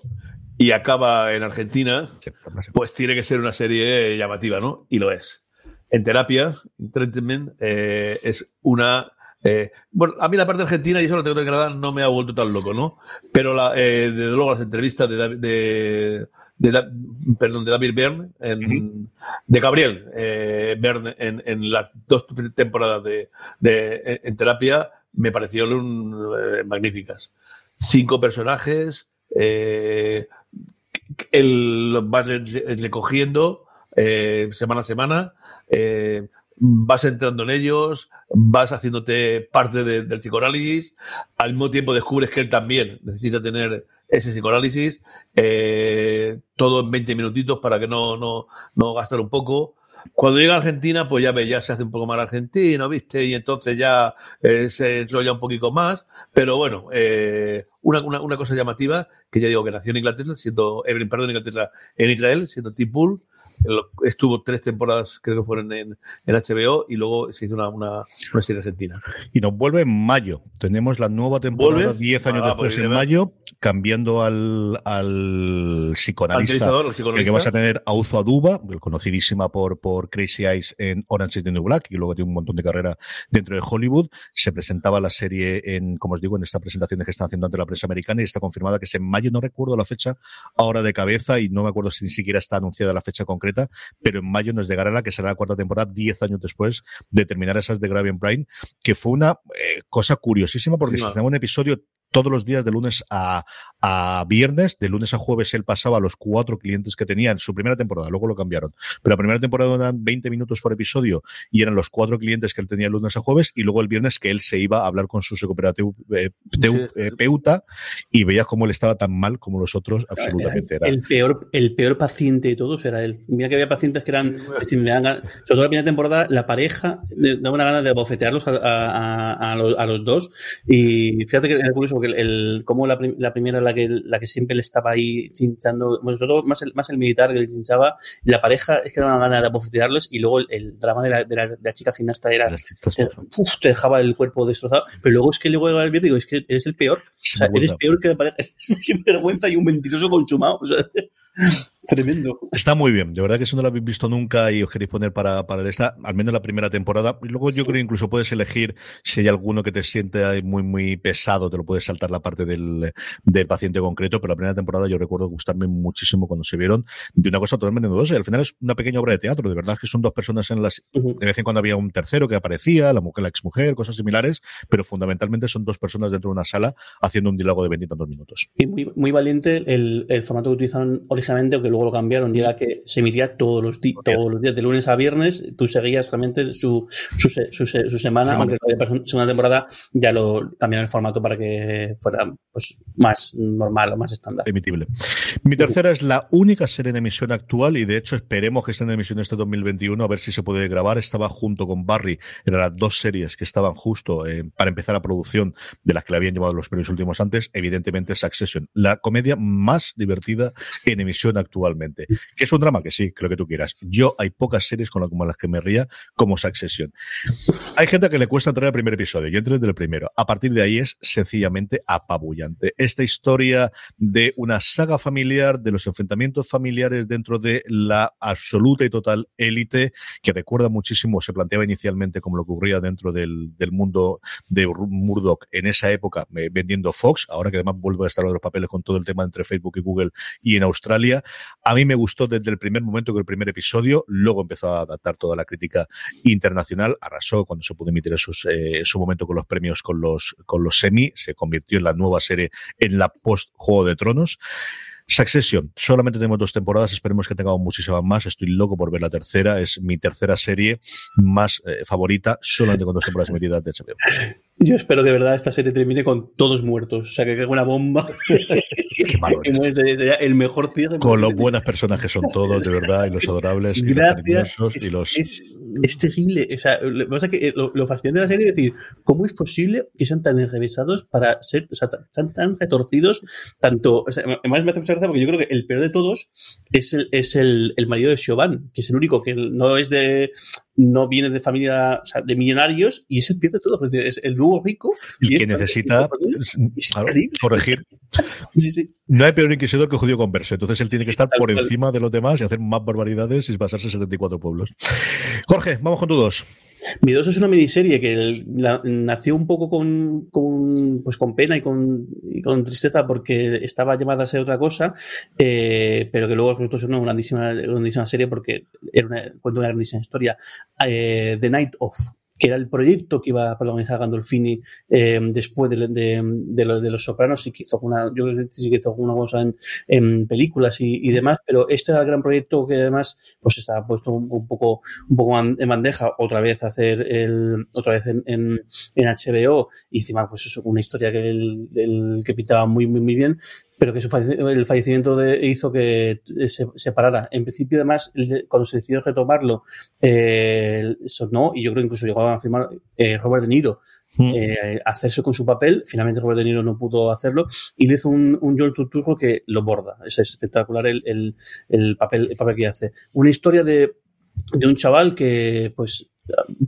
S3: y acaba en Argentina, pues tiene que ser una serie llamativa, ¿no? Y lo es. En terapia, en treatment, eh, es una. Eh, bueno, a mí la parte argentina, y eso lo tengo que declarar, no me ha vuelto tan loco, ¿no? Pero la, eh, desde luego las entrevistas de, David- de, de perdón, de David Byrne, en- de Gabriel eh, Byrne en, en las dos temporadas de, de- en terapia, me parecieron eh, magníficas. Cinco personajes, él los vas re- recogiendo semana a semana, vas entrando en ellos, vas haciéndote parte de- del psicoanálisis, al mismo tiempo descubres que él también necesita tener ese psicoanálisis, eh, todo en 20 minutitos para que no, no, no gastar un poco. Cuando llega a Argentina, pues ya ve, ya se hace un poco más argentino, ¿viste? Y entonces ya eh, se enrolla un poquito más. Pero bueno, eh, una, una, cosa llamativa, que ya digo que nació en Inglaterra, siendo, eh, perdón, en Inglaterra, en Israel, siendo. Lo- Estuvo tres temporadas, creo que fueron en, en HBO, y luego se hizo una, una, una serie argentina.
S1: Y nos vuelve en mayo. Tenemos la nueva temporada,
S3: ¿Vuelve?
S1: 10 años
S3: Ah,
S1: después, en mayo, cambiando al, al psicoanalista.
S3: El
S1: Que,
S3: psicoanalista.
S1: que vas a tener a Uzo Aduba, conocidísima por, por Crazy Eyes en Orange is the New Black, y luego tiene un montón de carrera dentro de Hollywood. Se presentaba la serie en, como os digo, en esta presentación que están haciendo ante la prensa americana y está confirmada que es en mayo, no recuerdo la fecha ahora de cabeza y no me acuerdo si ni siquiera está anunciada la fecha concreta, pero en mayo nos llegará la que será la cuarta temporada, 10 años después de terminar esas de Gravian Prime, que fue una eh, cosa curiosísima porque
S3: Sí,
S1: se
S3: no.
S1: estrenaba un episodio todos los días de lunes a, a viernes, de lunes a jueves él pasaba a los cuatro clientes que tenía en su primera temporada, luego lo cambiaron, pero la primera temporada eran 20 minutos por episodio y eran los cuatro clientes que él tenía el lunes a jueves y luego el viernes que él se iba a hablar con su psicoterapeuta y veías cómo él estaba tan mal como los otros, absolutamente. Era,
S2: El peor, el peor paciente de todos era él. Mira que había pacientes que eran, si me dan ganas- sobre todo la primera temporada, la pareja daba una gana de bofetearlos a, a- a- a los, a los dos. Y fíjate que era curioso porque el, el- como la, la primera, la que, la que siempre le estaba ahí chinchando, bueno, sobre todo más el, más el militar que le chinchaba, la pareja es que daba ganas de bofetearles y luego el, el drama de la, de la- de la chica gimnasta era te, uf, te dejaba el cuerpo destrozado. Pero luego es que luego el viernes y digo, es que eres el peor. O sea, eres peor que la pareja. Eres un sinvergüenza y un mentiroso consumado. O sea, tremendo.
S1: Está muy bien, de verdad que si no lo habéis visto nunca y os queréis poner para, para esta, al menos la primera temporada, y luego yo creo que incluso puedes elegir si hay alguno que te siente ahí muy, muy pesado, te lo puedes saltar la parte del, del paciente concreto, pero la primera temporada yo recuerdo gustarme muchísimo cuando se vieron de una cosa totalmente novedosa, y al final es una pequeña obra de teatro, de verdad es que son dos personas en las, de vez en cuando había un tercero que aparecía, la mujer, la exmujer, cosas similares, pero fundamentalmente son dos personas dentro de una sala haciendo un diálogo de veintitantos minutos.
S2: Y muy, muy valiente el, el formato que utilizaron originalmente, aunque luego lo cambiaron y era que se emitía todos los, todos los días, de lunes a viernes, tú seguías realmente su, su, su, su semana, aunque la segunda temporada ya lo cambiaron el formato para que fuera pues, más normal o más estándar.
S1: Emitible. Mi tercera es la única serie en emisión actual y de hecho esperemos que esté en emisión este 2021 a ver si se puede grabar. Estaba junto con Barry, eran las dos series que estaban justo eh, para empezar la producción de las que le habían llevado los premios últimos antes, evidentemente Succession, la comedia más divertida en emisión Que es un drama que sí, creo que tú quieras. Yo hay pocas series con las que me ría como Succession. Hay gente que le cuesta entrar al primer episodio, yo entré desde el primero. A partir de ahí es sencillamente apabullante. Esta historia de una saga familiar, de los enfrentamientos familiares dentro de la absoluta y total élite, que recuerda muchísimo, se planteaba inicialmente como lo ocurría dentro del, del mundo de Murdoch en esa época, eh, vendiendo Fox, ahora que además vuelve a estar en los papeles con todo el tema entre Facebook y Google y en Australia. A mí me gustó desde el primer momento que el primer episodio, luego empezó a adaptar toda la crítica internacional, arrasó cuando se pudo emitir sus, eh, su momento con los premios con los, con los semi, se convirtió en la nueva serie en la post Juego de Tronos. Succession, solamente tenemos dos temporadas, esperemos que tengamos muchísimas más. Estoy loco por ver la tercera, es mi tercera serie más eh, favorita, solamente con dos temporadas emitidas de HBO.
S2: Yo espero que de verdad esta serie termine con todos muertos. O sea, que caiga una bomba. el mejor cierre.
S1: Con lo buenas personas que son todos, de verdad, y los adorables,
S2: Gracias.
S1: y los
S2: es,
S1: y los...
S2: Es, es, terrible. O sea, lo, pasa que lo, lo, fascinante de la serie es decir, ¿cómo es posible que sean tan enrevesados para ser, o sea, tan, tan retorcidos? Tanto, o sea, además me hace mucha gracia porque yo creo que el peor de todos es el, es el, el marido de Siobhan, que es el único que no es de, no viene de familia, o sea, de millonarios y es el peor de todo. Es el luego rico.
S1: Y, y que necesita claro, corregir.
S2: sí, sí.
S1: No hay peor inquisidor que judío converso. Entonces él tiene que estar por encima de los demás y hacer más barbaridades y pasarse 74 pueblos. Jorge, vamos con tu dos.
S2: Mi 2 es una miniserie que nació un poco con, con, pues con pena y con, y con, tristeza porque estaba llamada a ser otra cosa, eh, pero que luego resultó ser una grandísima, grandísima serie porque era una, cuenta una grandísima historia. Eh, The Night Of, que era el proyecto que iba a protagonizar Gandolfini eh, después de, de, los, de, los Sopranos y que hizo alguna, yo creo que sí que hizo alguna cosa en, películas y, demás, pero este era el gran proyecto que además pues estaba puesto un, poco un poco en bandeja otra vez hacer el otra vez en, en, HBO y encima pues eso, una historia que el, el que pitaba muy muy muy bien pero que su falle el fallecimiento de, hizo que se, se, parara. En principio, además, cuando se decidió retomarlo, eh, sonó, y yo creo que incluso llegó a firmar eh, Robert De Niro, mm. eh, hacerse con su papel. Finalmente Robert De Niro no pudo hacerlo y le hizo un, un John Turturro que lo borda. Es espectacular el, el, el, papel, el papel que hace. Una historia de, de un chaval que, pues,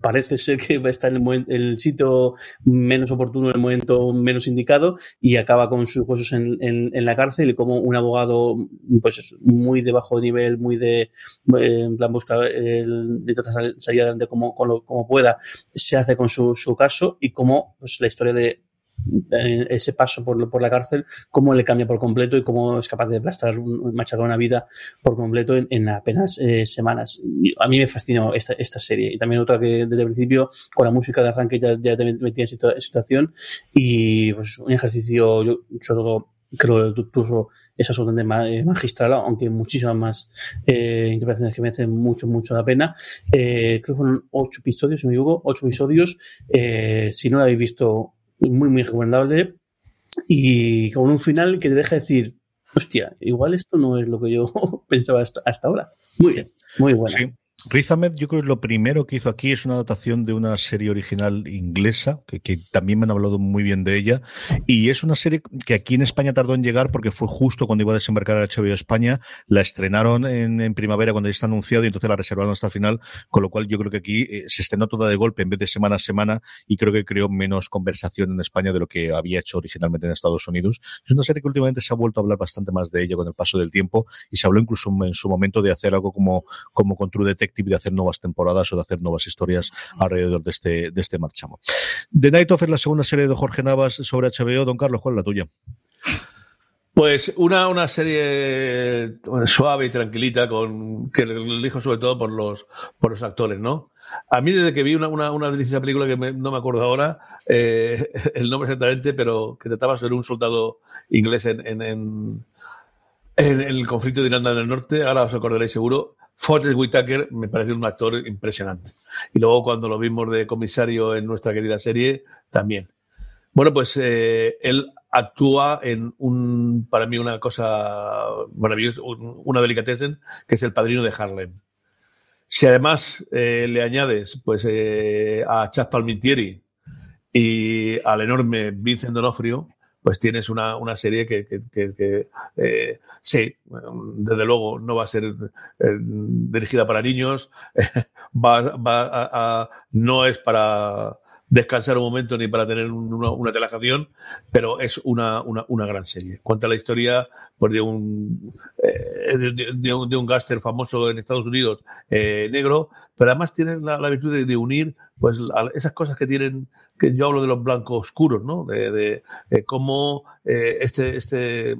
S2: parece ser que va a estar en el, sitio menos oportuno, en el momento menos indicado y acaba con sus huesos en, en, en la cárcel y como un abogado pues muy de bajo nivel, muy de en plan busca el, de tratar salir adelante como, como, como, pueda, se hace con su, su caso y como pues, la historia de ese paso por, por, la cárcel, cómo le cambia por completo y cómo es capaz de aplastar, machacar una vida por completo en, en apenas eh, semanas. A mí me fascinó esta, esta, serie. Y también otra que desde el principio, con la música de arranque ya, ya te metía en situa situación y pues, un ejercicio, yo solo creo que Turro es absolutamente magistral, aunque muchísimas más eh, interpretaciones que merecen mucho, mucho la pena. Eh, creo que fueron ocho episodios, si me equivoco, ocho episodios. Eh, si no la habéis visto, muy, muy recomendable. Y con un final que te deja decir, hostia, igual esto no es lo que yo pensaba hasta, ahora. Muy bien, muy buena.
S1: Sí. Riz Ahmed, yo creo que lo primero que hizo aquí es una adaptación de una serie original inglesa, que, que, también me han hablado muy bien de ella, y es una serie que aquí en España tardó en llegar porque fue justo cuando iba a desembarcar a HBO España, la estrenaron en, en, primavera cuando ya está anunciado y entonces la reservaron hasta el final, con lo cual yo creo que aquí eh, se estrenó toda de golpe en vez de semana a semana y creo que creó menos conversación en España de lo que había hecho originalmente en Estados Unidos. Es una serie que últimamente se ha vuelto a hablar bastante más de ella con el paso del tiempo y se habló incluso en su momento de hacer algo como, como con True Detective de hacer nuevas temporadas o de hacer nuevas historias alrededor de este, de este marchamo. The Night of es la segunda serie de Jorge Navas sobre HBO. Don Carlos, ¿cuál es la tuya?
S3: Pues una, una serie suave y tranquilita con que elijo sobre todo por los por los actores, ¿no? A mí desde que vi una, una, una deliciosa película que no me acuerdo ahora eh, el nombre exactamente, pero que trataba sobre un soldado inglés en, en en el conflicto de Irlanda del Norte, ahora os acordaréis seguro, Forrest Whitaker me parece un actor impresionante. Y luego cuando lo vimos de comisario en nuestra querida serie, también. Bueno, pues eh, él actúa en un, para mí, una cosa maravillosa, una delicatessen, que es el padrino de Harlem. Si además eh, le añades pues eh, a Chas Palmintieri y al enorme Vincent Donofrio, pues tienes una, una serie que, que, que, eh, sí, desde luego no va a ser eh, dirigida para niños, va, va a, a, no es para descansar un momento ni para tener una, una pero es una, una, una, gran serie. Cuenta la historia pues, de, un, eh, de, de, un, de un gáster famoso en Estados Unidos eh, negro, pero además tiene la, virtud de, unir pues esas cosas que tienen, que yo hablo de los blancos oscuros, ¿no? De, cómo eh, este, este,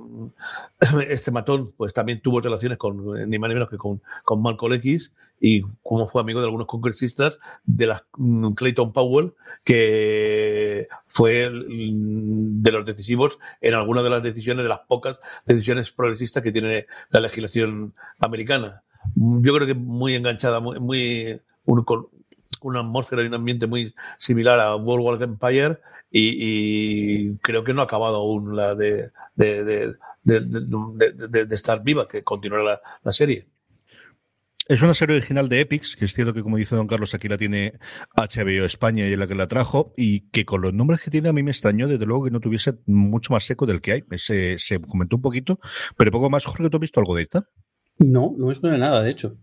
S3: este matón pues también tuvo relaciones con ni más ni menos que con, con Malcolm X y cómo fue amigo de algunos congresistas de la mm, Clayton Powell, que fue de los decisivos en algunas de las decisiones, de las pocas decisiones progresistas que tiene la legislación americana. Yo creo que muy enganchada, muy, muy un, con una atmósfera y un ambiente muy similar a World War Empire y, creo que no ha acabado aún la de, de, de, de, estar viva, que continuará la serie.
S1: Es una serie original de Epix, que es cierto que, como dice Don Carlos, aquí la tiene HBO España y es la que la trajo, y que con los nombres que tiene a mí me extrañó, desde luego, que no tuviese mucho más seco del que hay. Se, se comentó un poquito, pero poco más. Jorge, ¿tú has visto algo de esta?
S2: No, no me suena nada, de hecho.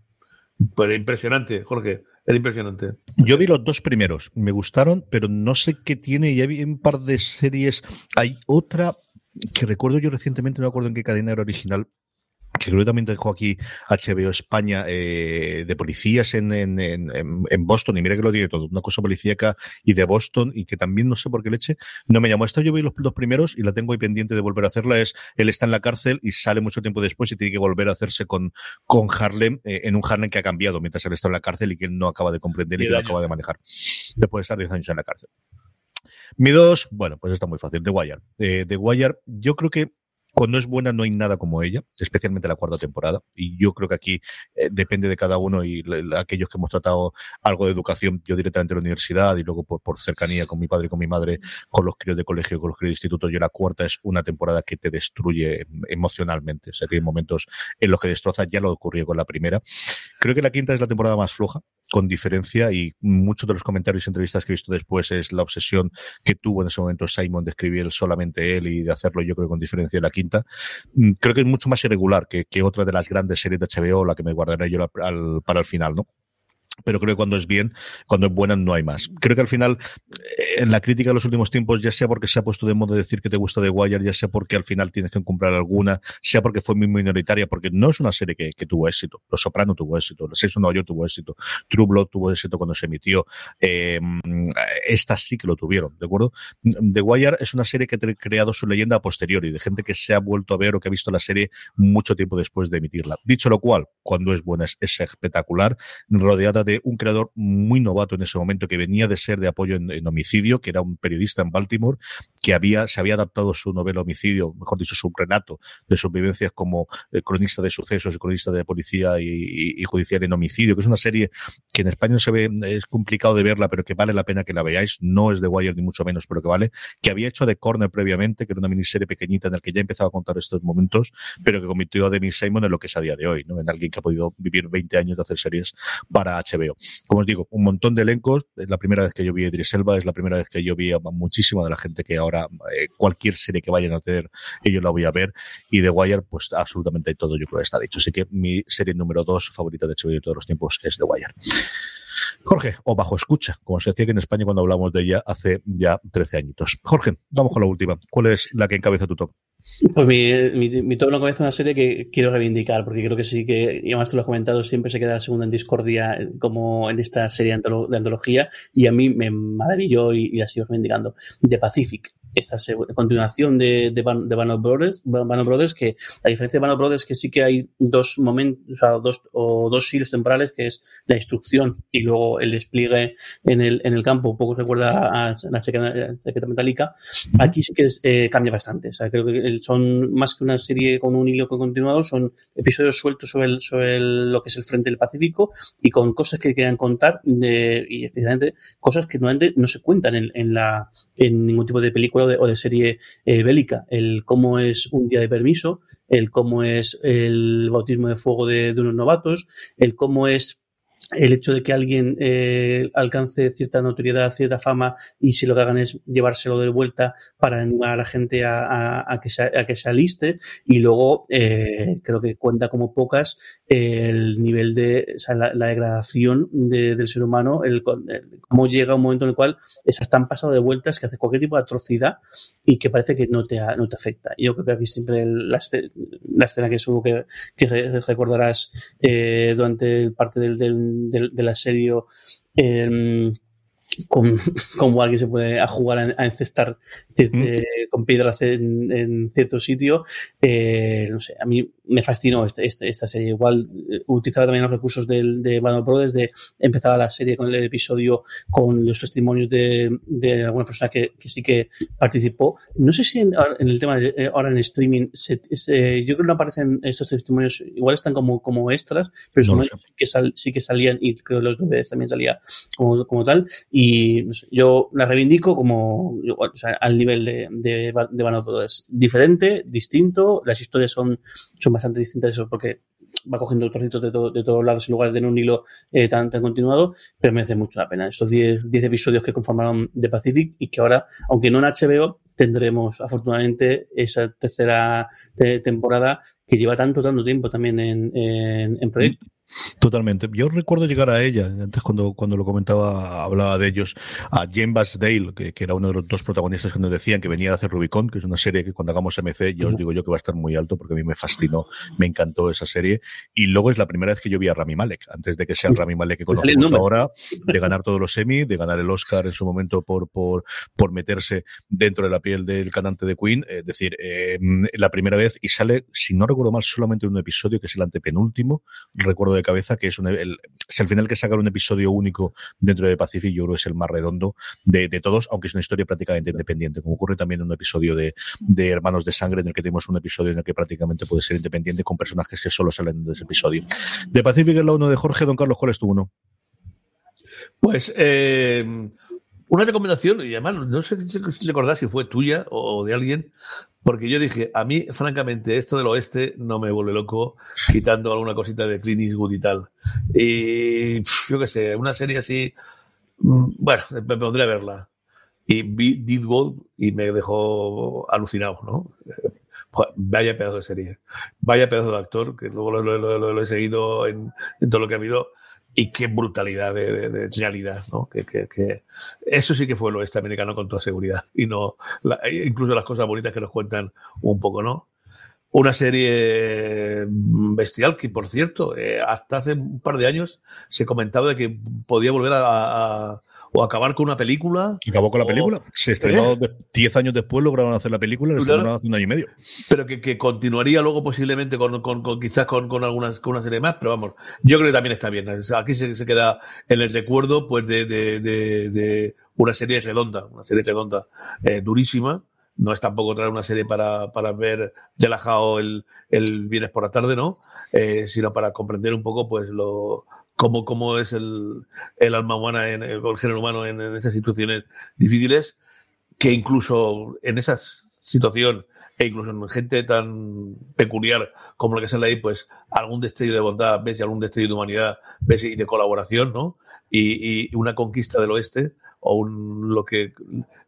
S3: Pero impresionante, Jorge. Era impresionante.
S1: Yo vi los dos primeros, me gustaron, pero no sé qué tiene. Ya vi un par de series. Hay otra que recuerdo yo recientemente, no me acuerdo en qué cadena era original, que creo que también dejó aquí HBO España eh, de policías en, en, en, en, Boston, y mira que lo tiene todo, una cosa policíaca y de Boston, y que también no sé por qué leche, no me llamó. Esta yo vi los dos primeros y la tengo ahí pendiente de volver a hacerla, es él está en la cárcel y sale mucho tiempo después y tiene que volver a hacerse con, con Harlem, eh, en un Harlem que ha cambiado mientras él está en la cárcel y que él no acaba de comprender y, que lo acaba de manejar, después de estar 10 años en la cárcel. Mi dos, bueno, pues está muy fácil, The Wire. Eh, The Wire, yo creo que cuando es buena no hay nada como ella, especialmente la cuarta temporada. Y yo creo que aquí eh, depende de cada uno y aquellos que hemos tratado algo de educación, yo directamente en la universidad y luego por, por cercanía con mi padre y con mi madre, con los críos de colegio, con los críos de instituto. Yo la cuarta es una temporada que te destruye emocionalmente. O sea, que hay momentos en los que destrozas, ya lo ocurrió con la primera. Creo que la quinta es la temporada más floja, con diferencia, y muchos de los comentarios y entrevistas que he visto después es la obsesión que tuvo en ese momento Simon de escribir solamente él y de hacerlo yo creo con diferencia de la quinta. Creo que es mucho más irregular que, que otra de las grandes series de HBO, la que me guardaré yo al, para el final, ¿no? Pero creo que cuando es bien, cuando es buena, no hay más. Creo que al final, en la crítica de los últimos tiempos, ya sea porque se ha puesto de moda decir que te gusta de Wire, ya sea porque al final tienes que comprar alguna, sea porque fue muy minoritaria, porque no es una serie que, que tuvo éxito. Los Soprano tuvo éxito, Los Seis de Nueva York tuvo éxito, True Blood tuvo éxito cuando se emitió. Eh, estas sí que lo tuvieron, ¿de acuerdo? The Wire es una serie que ha creado su leyenda a posteriori, de gente que se ha vuelto a ver o que ha visto la serie mucho tiempo después de emitirla. Dicho lo cual, cuando es buena es, es espectacular, rodeada de un creador muy novato en ese momento que venía de ser de apoyo en, en, homicidio, que era un periodista en Baltimore, que había, se había adaptado su novela Homicidio, mejor dicho, su relato de sus vivencias como eh, cronista de sucesos y cronista de policía y, y, y, judicial en homicidio, que es una serie que en España no se ve, es complicado de verla, pero que vale la pena que la veáis. No es de Wire ni mucho menos, pero que vale. Que había hecho de Corner previamente, que era una miniserie pequeñita en la que ya empezaba a contar estos momentos, pero que convirtió a Denis Simon en lo que es a día de hoy, ¿no? En alguien que ha podido vivir 20 años de hacer series para HBO como os digo, un montón de elencos. Es la primera vez que yo vi a Idris es la primera vez que yo vi a muchísima de la gente que ahora eh, cualquier serie que vayan a tener, ellos la voy a ver. Y The Wire, pues absolutamente todo yo creo que está dicho. Así que mi serie número dos favorita de HBO de todos los tiempos es The Wire. Jorge, o bajo escucha, como se decía que en España cuando hablamos de ella hace ya 13 añitos. Jorge, vamos con la última. ¿Cuál es la que encabeza tu top?
S2: Pues mi, mi, mi top lo cabeza una serie que quiero reivindicar, porque creo que sí que, y además tú lo has comentado, siempre se queda la segunda en discordia como en esta serie de, antología, y a mí me maravilló y, y la sigo reivindicando. The Pacific. Esta continuación de, de, Van, Brothers, Brothers, que la diferencia de Band Brothers es que sí que hay dos momentos, o sea, dos, o dos hilos temporales, que es la instrucción y luego el despliegue en el, en el campo, un poco recuerda a la chaqueta metálica. Aquí sí que eh, cambia bastante. O sea, creo que son más que una serie con un hilo continuado, son episodios sueltos sobre, sobre lo que es el frente del Pacífico y con cosas que quieran contar de, y especialmente cosas que normalmente no se cuentan en, en la, en ningún tipo de película o de, serie eh, bélica. El cómo es un día de permiso, el cómo es el bautismo de fuego de, de unos novatos, el cómo es el hecho de que alguien eh, alcance cierta notoriedad, cierta fama y si lo que hagan es llevárselo de vuelta para animar a la gente a, que, se, a que se aliste y luego eh, creo que cuenta como pocas el nivel de la, degradación del ser humano, el, cómo llega un momento en el cual estás tan pasado de vueltas que hace cualquier tipo de atrocidad y que parece que no te, no te afecta. Yo creo que aquí siempre la, la escena que subo que, que recordarás eh, durante parte del, del, del, asedio eh, con, como alguien se puede a jugar a, encestar con piedras en, en, cierto sitio. Eh, no sé, a mí me fascinó este, este, esta serie. Igual eh, utilizaba también los recursos del, de Band Pro desde empezaba la serie con el episodio con los testimonios de, de alguna persona que, que, sí que participó. No sé si en, el tema de eh, ahora en streaming, se, yo creo que no aparecen estos testimonios, igual están como, como extras, pero no sí, que sal, sí que salían y creo que los DVDs también salía como, como tal. Y sé, yo la reivindico como o al nivel de, de, de. Es diferente, distinto, las historias son, son bastante distintas eso porque va cogiendo trocitos de, de todos lados en lugar de en un hilo eh, tan, tan continuado, pero merece mucho la pena. Estos 10 episodios que conformaron The Pacific y que ahora, aunque no en HBO, tendremos afortunadamente esa tercera temporada que lleva tanto, tanto tiempo también en, en, en proyecto.
S1: Totalmente. Yo recuerdo llegar a ella, antes cuando, cuando lo comentaba, hablaba de ellos, a Jane Basdale, que, que, era uno de los dos protagonistas que nos decían que venía a hacer Rubicon, que es una serie que cuando hagamos MC, yo os digo yo que va a estar muy alto porque a mí me fascinó, me encantó esa serie. Y luego es la primera vez que yo vi a Rami Malek, antes de que sea el Rami Malek que conocemos ahora, de ganar todos los Emmy, de ganar el Oscar en su momento por, por, por meterse dentro de la piel del cantante de Queen, es decir, eh, la primera vez y sale, si no recuerdo mal, solamente un episodio que es el antepenúltimo, recuerdo de cabeza, que es un, el, si al final que sacar un episodio único dentro de Pacific, yo creo que es el más redondo de, de, todos, aunque es una historia prácticamente independiente, como ocurre también en un episodio de, de Hermanos de Sangre, en el que tenemos un episodio en el que prácticamente puede ser independiente con personajes que solo salen de ese episodio. De Pacific es la uno de Jorge, don Carlos, ¿cuál es tu uno?
S3: Pues eh, una recomendación, y además no sé si recordás si fue tuya o de alguien, porque yo dije, a mí, francamente, esto del oeste no me vuelve loco, quitando alguna cosita de Clint Eastwood y tal. Y yo qué sé, una serie así, mm, bueno, me pondré a verla. Y vi Did Gold y me dejó alucinado, ¿no? Vaya pedazo de serie. Vaya pedazo de actor, que luego lo, he seguido en, en, todo lo que ha habido y qué brutalidad de, realidad, ¿no? Que, que, que, eso sí que fue el oeste americano con toda seguridad y no, la, incluso las cosas bonitas que nos cuentan un poco, ¿no? Una serie bestial que, por cierto, eh, hasta hace un par de años se comentaba de que podía volver a, a o acabar con una película.
S1: Acabó con la película. Se estrenó 10 ¿Eh? años después, lograron hacer la película, la estrenaron hace un año y medio.
S3: Pero que, que continuaría luego posiblemente con, con, con quizás con, con, algunas, con una serie más, pero vamos, yo creo que también está bien. Aquí se, se queda en el recuerdo pues de, de, de, de una serie redonda, una serie redonda, eh, durísima no es tampoco traer una serie para, para ver relajado el, el viernes por la tarde, ¿no? Eh, sino para comprender un poco, pues, lo, cómo, cómo es el, el alma humana, en, el género humano en, en esas situaciones difíciles, que incluso en esa situación e incluso en gente tan peculiar como la que sale ahí, pues algún destello de bondad, ves y algún destello de humanidad, ves y de colaboración, ¿no? Y, y una conquista del oeste, o un, lo que,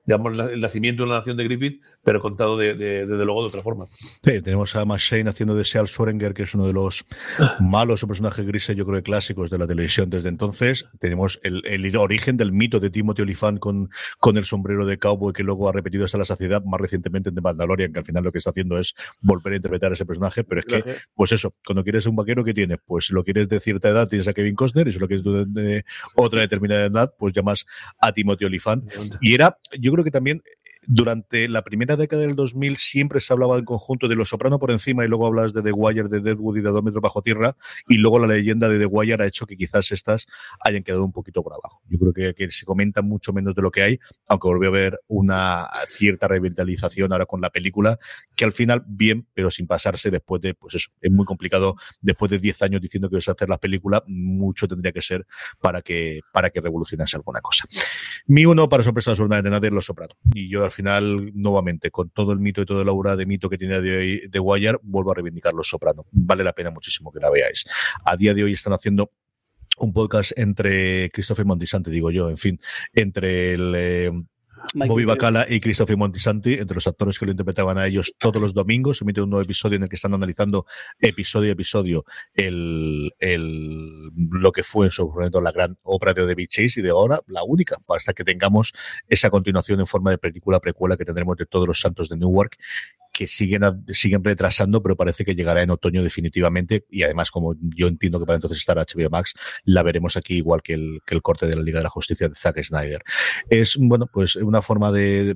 S3: digamos, el nacimiento de la nación de Griffith, pero contado de, de, desde luego de otra forma.
S1: Sí, tenemos a Shane haciendo de Seal Schwerenger, que es uno de los malos o personajes grises, yo creo, clásicos de la televisión desde entonces. Tenemos el, el origen del mito de Timothy Olyphant con, con el sombrero de cowboy que luego ha repetido hasta la saciedad, más recientemente en The Mandalorian, que al final lo que está haciendo es volver a interpretar a ese personaje, pero es que, pues eso, cuando quieres un vaquero, ¿qué tienes? Pues lo quieres de cierta edad, tienes a Kevin Costner, y si lo quieres de, de otra determinada edad, pues llamas a Timothy Olyphant. Y era, yo creo que también durante la primera década del 2000 siempre se hablaba del conjunto de Los Soprano por encima y luego hablas de The Wire, de Deadwood y de Dos metros bajo tierra y luego la leyenda de The Wire ha hecho que quizás estas hayan quedado un poquito por abajo. Yo creo que, se comenta mucho menos de lo que hay, aunque volvió a ver una cierta revitalización ahora con la película, que al final bien, pero sin pasarse después de, pues eso, es muy complicado después de 10 años diciendo que vas a hacer la película, mucho tendría que ser para que, para que revolucionase alguna cosa. Mi uno, para sorpresa de nadie, Los Soprano. Y yo al final, nuevamente, con todo el mito y toda la aura de mito que tiene de hoy de Wire, vuelvo a reivindicar Los Soprano. Vale la pena muchísimo que la veáis. A día de hoy están haciendo un podcast entre Christopher Montisanti, digo yo, en fin, entre el eh, Bobby Bacala y Christopher Montisanti, entre los actores que lo interpretaban a ellos todos los domingos, se emite un nuevo episodio en el que están analizando episodio a episodio el, el, lo que fue en su momento la gran obra de David Chase y de ahora la única, hasta que tengamos esa continuación en forma de película precuela que tendremos de todos los santos de Newark que siguen, siguen retrasando, pero parece que llegará en otoño definitivamente. Y además, como yo entiendo que para entonces estará HBO Max, la veremos aquí igual que el, que el corte de la Liga de la Justicia de Zack Snyder. Es, bueno, pues una forma de,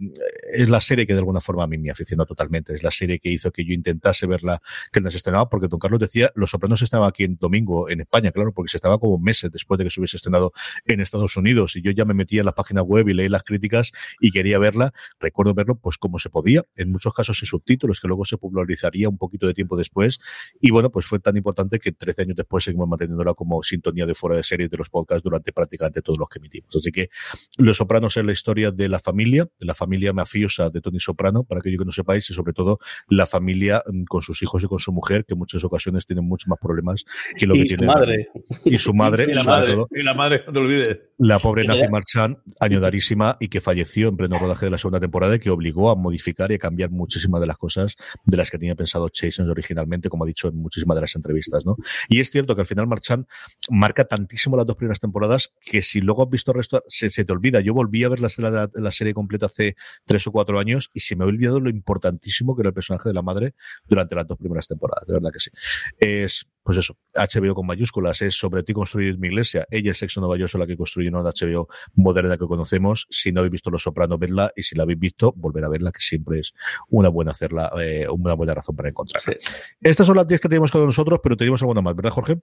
S1: es la serie que de alguna forma a mí me aficionó totalmente. Es la serie que hizo que yo intentase verla, que nos estrenaba, porque Don Carlos decía, Los Sopranos estaba aquí en domingo en España, claro, porque se estaba como meses después de que se hubiese estrenado en Estados Unidos. Y yo ya me metía en la página web y leí las críticas y quería verla. Recuerdo verlo, pues como se podía. En muchos casos sin subtítulos títulos que luego se popularizaría un poquito de tiempo después. Y bueno, pues fue tan importante que 13 años después seguimos manteniéndola como sintonía de fuera de serie de los podcasts durante prácticamente todos los que emitimos. Así que Los Sopranos es la historia de la familia, de la familia mafiosa de Tony Soprano, para aquello que no sepáis, y sobre todo la familia mm, con sus hijos y con su mujer, que en muchas ocasiones tienen muchos más problemas que lo
S2: y
S1: que tiene.
S2: madre.
S1: Y su madre,
S3: Y la
S1: sobre
S3: madre,
S1: todo,
S3: y la madre, no te olvides.
S1: la pobre
S2: Y
S1: Nazi
S2: ella-
S1: Marchand, añodarísima, y que falleció en pleno rodaje de la segunda temporada y que obligó a modificar y a cambiar muchísimas de las cosas de las que tenía pensado Chase originalmente, como ha dicho en muchísimas de las entrevistas, ¿no? Y es cierto que al final Marchand marca tantísimo las dos primeras temporadas que si luego has visto el resto, se, te olvida. Yo volví a ver la, la serie completa hace tres o cuatro años y se me ha olvidado lo importantísimo que era el personaje de la madre durante las dos primeras temporadas, de verdad que sí. Es, pues eso, HBO con mayúsculas, es sobre ti construir mi iglesia. Ella es Sexo Nueva York, la que construyó una HBO moderna que conocemos. Si no habéis visto Los Sopranos, vedla y si la habéis visto, volver a verla, que siempre es una buena hacerla, eh, una buena razón para encontrarla. Estas son las 10 que tenemos con nosotros, pero tenemos alguna más, ¿verdad, Jorge?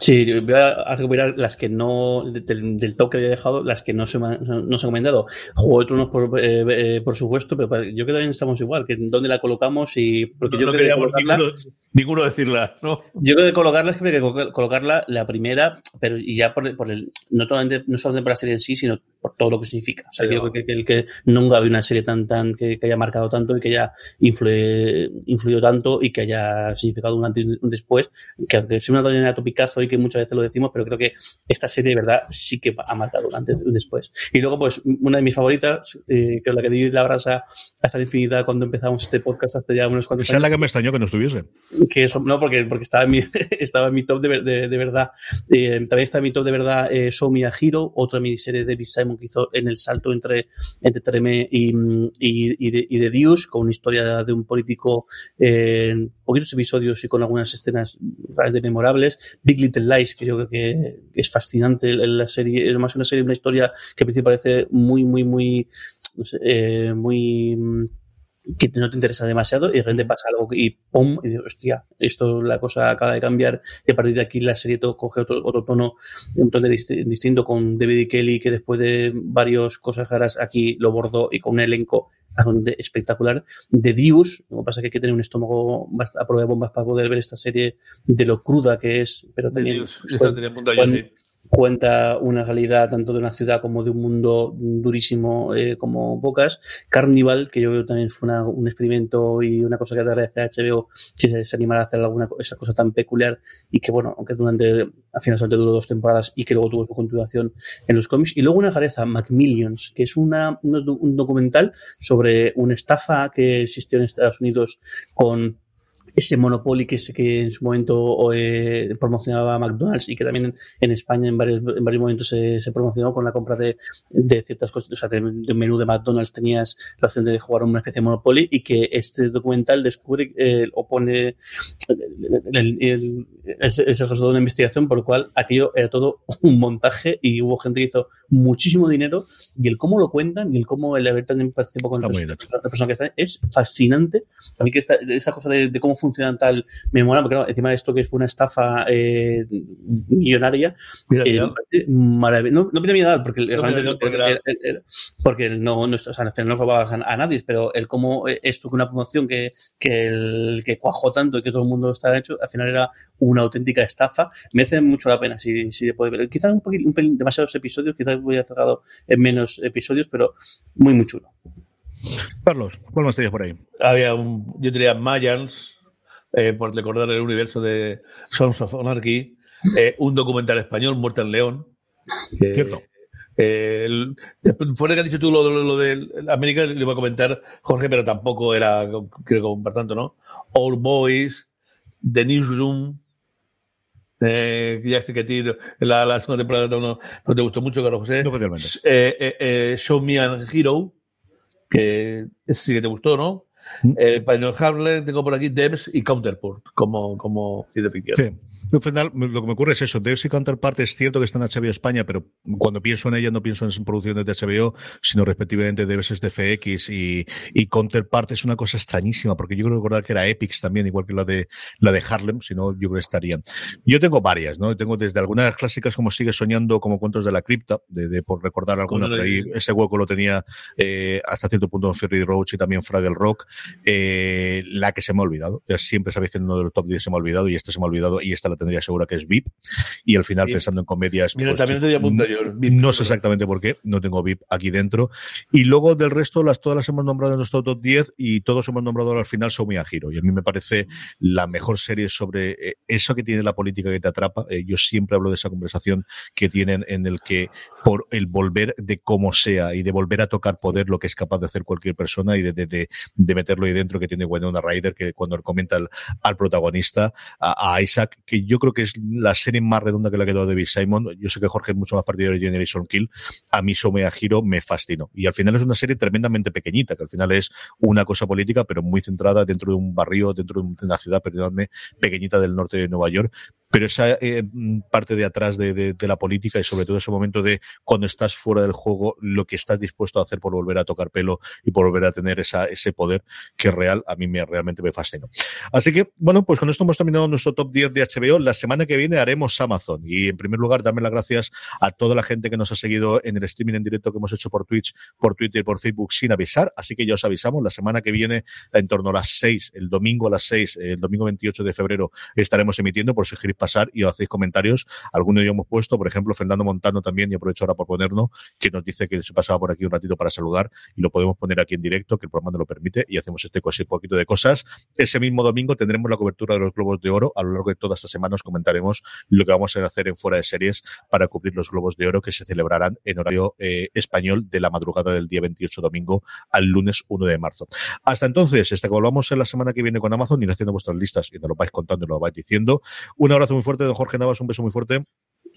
S2: Sí, voy a recuperar las que no, del, del top que había dejado, las que no se, no se han comentado. Juego de Tronos, por, eh, eh, por supuesto, pero para- yo creo que también estamos igual, que dónde la colocamos y. Porque
S3: No,
S2: yo
S3: no
S2: creo que colocarla-
S3: ninguno, ninguno decirla, ¿no?
S2: Yo creo que colocarla es que que colo- colocarla la primera, pero y ya por, por el, no, solamente, no solamente por la serie en sí, sino por todo lo que significa. O sea,
S3: Sí,
S2: yo creo que, que, el que nunca había una serie tan, tan, que, que haya marcado tanto y que haya influido tanto y que haya significado un antes y un después, que aunque sea una tontería topicazo y que muchas veces lo decimos, pero creo que esta serie de verdad sí que ha marcado un antes y un después. Y luego, pues, una de mis favoritas, eh, que es la que di la brasa hasta la infinidad cuando empezamos este podcast hace ya unos cuantos
S1: Esa es
S2: años
S1: la que me extrañó que no estuviese.
S2: que eso, no, porque, porque estaba en mi, estaba en mi top de, de, de verdad. Eh, también está en mi top de verdad eh, Show Me a Hero, otra miniserie de David Simon que hizo en el salto entre, entre Treme y, y, y, de, y de Dios, con una historia de un político eh, en poquitos episodios y con algunas escenas realmente memorables. Big Little Lies, que yo creo que es fascinante la serie, es más una serie, una historia que al principio parece muy, muy, muy, no sé, eh, muy mm, que no te interesa demasiado y de repente pasa algo y ¡pum! y dices, hostia, esto la cosa acaba de cambiar y a partir de aquí la serie to- coge otro, otro tono un tono dist- distinto con David y Kelly que después de varias cosas raras aquí lo bordó y con un elenco espectacular de Dios, lo que pasa es que hay que tener un estómago a prueba de bombas para poder ver esta serie de lo cruda que es, pero también
S3: Dios,
S2: pues,
S3: esa tenía
S2: cuenta una realidad tanto de una ciudad como de un mundo durísimo eh, como pocas. Carnival, que yo creo también fue una- un experimento y una cosa que agradece a HBO que se, animara a hacer alguna esa cosa tan peculiar y que, bueno, aunque durante, al final solamente duró dos temporadas y que luego tuvo su continuación en los cómics. Y luego una rareza, Macmillions, que es una, un documental sobre una estafa que existió en Estados Unidos con ese Monopoly que, que en su momento eh, promocionaba McDonald's y que también en, España en varios, en varios momentos se, se promocionó con la compra de, de ciertas cosas, o sea, de, un menú de McDonald's tenías la opción de jugar una especie de Monopoly y que este documental descubre eh, o pone el, resultado de una investigación por lo cual aquello era todo un montaje y hubo gente que hizo muchísimo dinero y el cómo lo cuentan y el cómo el haber también participado con la persona que está es fascinante. A mí que esa cosa de, cómo funcionan tal me mola, porque encima de esto que fue una estafa eh, millonaria, eh, no, no miedo porque, no, porque, no, no, o sea, no robaba a nadie, pero el cómo esto que una promoción que, que, el, que cuajó tanto y que todo el mundo está hecho, al final era una auténtica estafa, me hace mucho la pena si, si se puede ver. Quizás un, poquito, un pelín, demasiados episodios, quizás voy a cerrado en menos episodios, pero muy, muy chulo.
S1: Carlos, ¿cuál más tenías por ahí?
S3: Había un, yo diría Mayans, eh, por recordar el universo de Sons of Anarchy, eh, un documental español, Muerte en León.
S1: Cierto.
S3: Eh, el, fuera que has dicho tú lo, lo, de América, le iba a comentar Jorge, pero tampoco era, creo que tanto, ¿no? All Boys, The Newsroom, eh, ya sé que a ti la, la segunda temporada no, no, te gustó mucho, Carlos José.
S1: No,
S3: eh, eh, eh, Show Me an Hero, que ese sí que te gustó, ¿no? Mm. Eh, para Harlem tengo por aquí Devs y Counterport como, como ciencia ficción.
S1: Sí. Al final, lo que me ocurre es eso. Devs y Counterpart es cierto que está en HBO España, pero cuando pienso en ella no pienso en producciones de HBO, sino respectivamente Devs es de FX y, y Counterpart es una cosa extrañísima, porque yo creo recordar que era Epics también, igual que la de la de Harlem, si no, yo creo que estarían. Yo tengo varias, ¿no? Tengo desde algunas clásicas como Sigue Soñando, como Cuentos de la Cripta, de, por recordar alguna, por ahí ese hueco lo tenía eh, hasta cierto punto en Ferry Roach y también Fraggle Rock. Eh, la que se me ha olvidado. Ya siempre sabéis que uno de los top 10 se me ha olvidado y esta se me ha olvidado y esta la tendría segura que es VIP. Y al final, pensando en comedias.
S3: Mira, pues, también te
S1: yo. no sé exactamente por qué, no tengo VIP aquí dentro. Y luego del resto, las todas las hemos nombrado en nuestro top 10 y todos hemos nombrado al final Somi a Giro. Y a mí me parece la mejor serie sobre eh, eso que tiene la política que te atrapa. Eh, yo siempre hablo de esa conversación que tienen en el que por el volver de como sea y de volver a tocar poder lo que es capaz de hacer cualquier persona y de, de, de, meterlo ahí dentro que tiene una Ryder que cuando comenta al, al protagonista, a, a Isaac, que yo creo que es la serie más redonda que le ha quedado David Simon. Yo sé que Jorge es mucho más partidario de Generation Kill. A mí a Giro me fascinó. Y al final es una serie tremendamente pequeñita, que al final es una cosa política, pero muy centrada dentro de un barrio, dentro de una ciudad, perdóname, pequeñita del norte de Nueva York, pero esa eh, parte de atrás de, de, de, la política y sobre todo ese momento de cuando estás fuera del juego, lo que estás dispuesto a hacer por volver a tocar pelo y por volver a tener esa, ese poder que es real, a mí me, realmente me fascinó. Así que, bueno, pues con esto hemos terminado nuestro top 10 de HBO. La semana que viene haremos Amazon. Y en primer lugar, darme las gracias a toda la gente que nos ha seguido en el streaming en directo que hemos hecho por Twitch, por Twitter y por Facebook sin avisar. Así que ya os avisamos, la semana que viene, en torno a las 6, el domingo a las 6, el domingo 28 de febrero, estaremos emitiendo por si pasar y os hacéis comentarios. Algunos ya hemos puesto, por ejemplo, Fernando Montano también, y aprovecho ahora por ponernos, que nos dice que se pasaba por aquí un ratito para saludar y lo podemos poner aquí en directo, que el programa nos lo permite, y hacemos este poquito de cosas. Ese mismo domingo tendremos la cobertura de los Globos de Oro. A lo largo de toda esta semana os comentaremos lo que vamos a hacer en fuera de series para cubrir los Globos de Oro que se celebrarán en horario eh, español de la madrugada del día 28 domingo al lunes 1 de marzo. Hasta entonces, hasta que volvamos en la semana que viene con Amazon, ir haciendo vuestras listas y nos lo vais contando y nos lo vais diciendo. Un abrazo muy fuerte don Jorge Navas, un beso muy fuerte.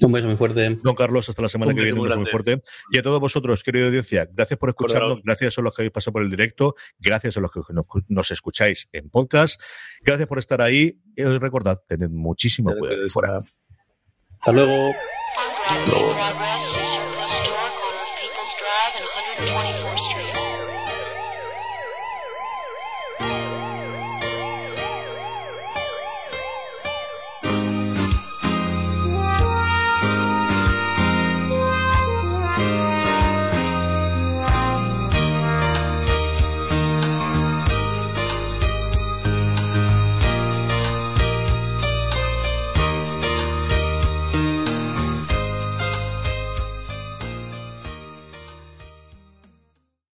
S2: Un beso muy fuerte.
S1: Don Carlos, hasta la semana que viene, un beso muy fuerte. Y a todos vosotros, querida audiencia, gracias por escucharnos, gracias a los que habéis pasado por el directo, gracias a los que nos, escucháis en podcast, gracias por estar ahí. Y recordad, tened muchísimo cuidado fuera.
S2: Hasta luego.
S3: Hasta luego.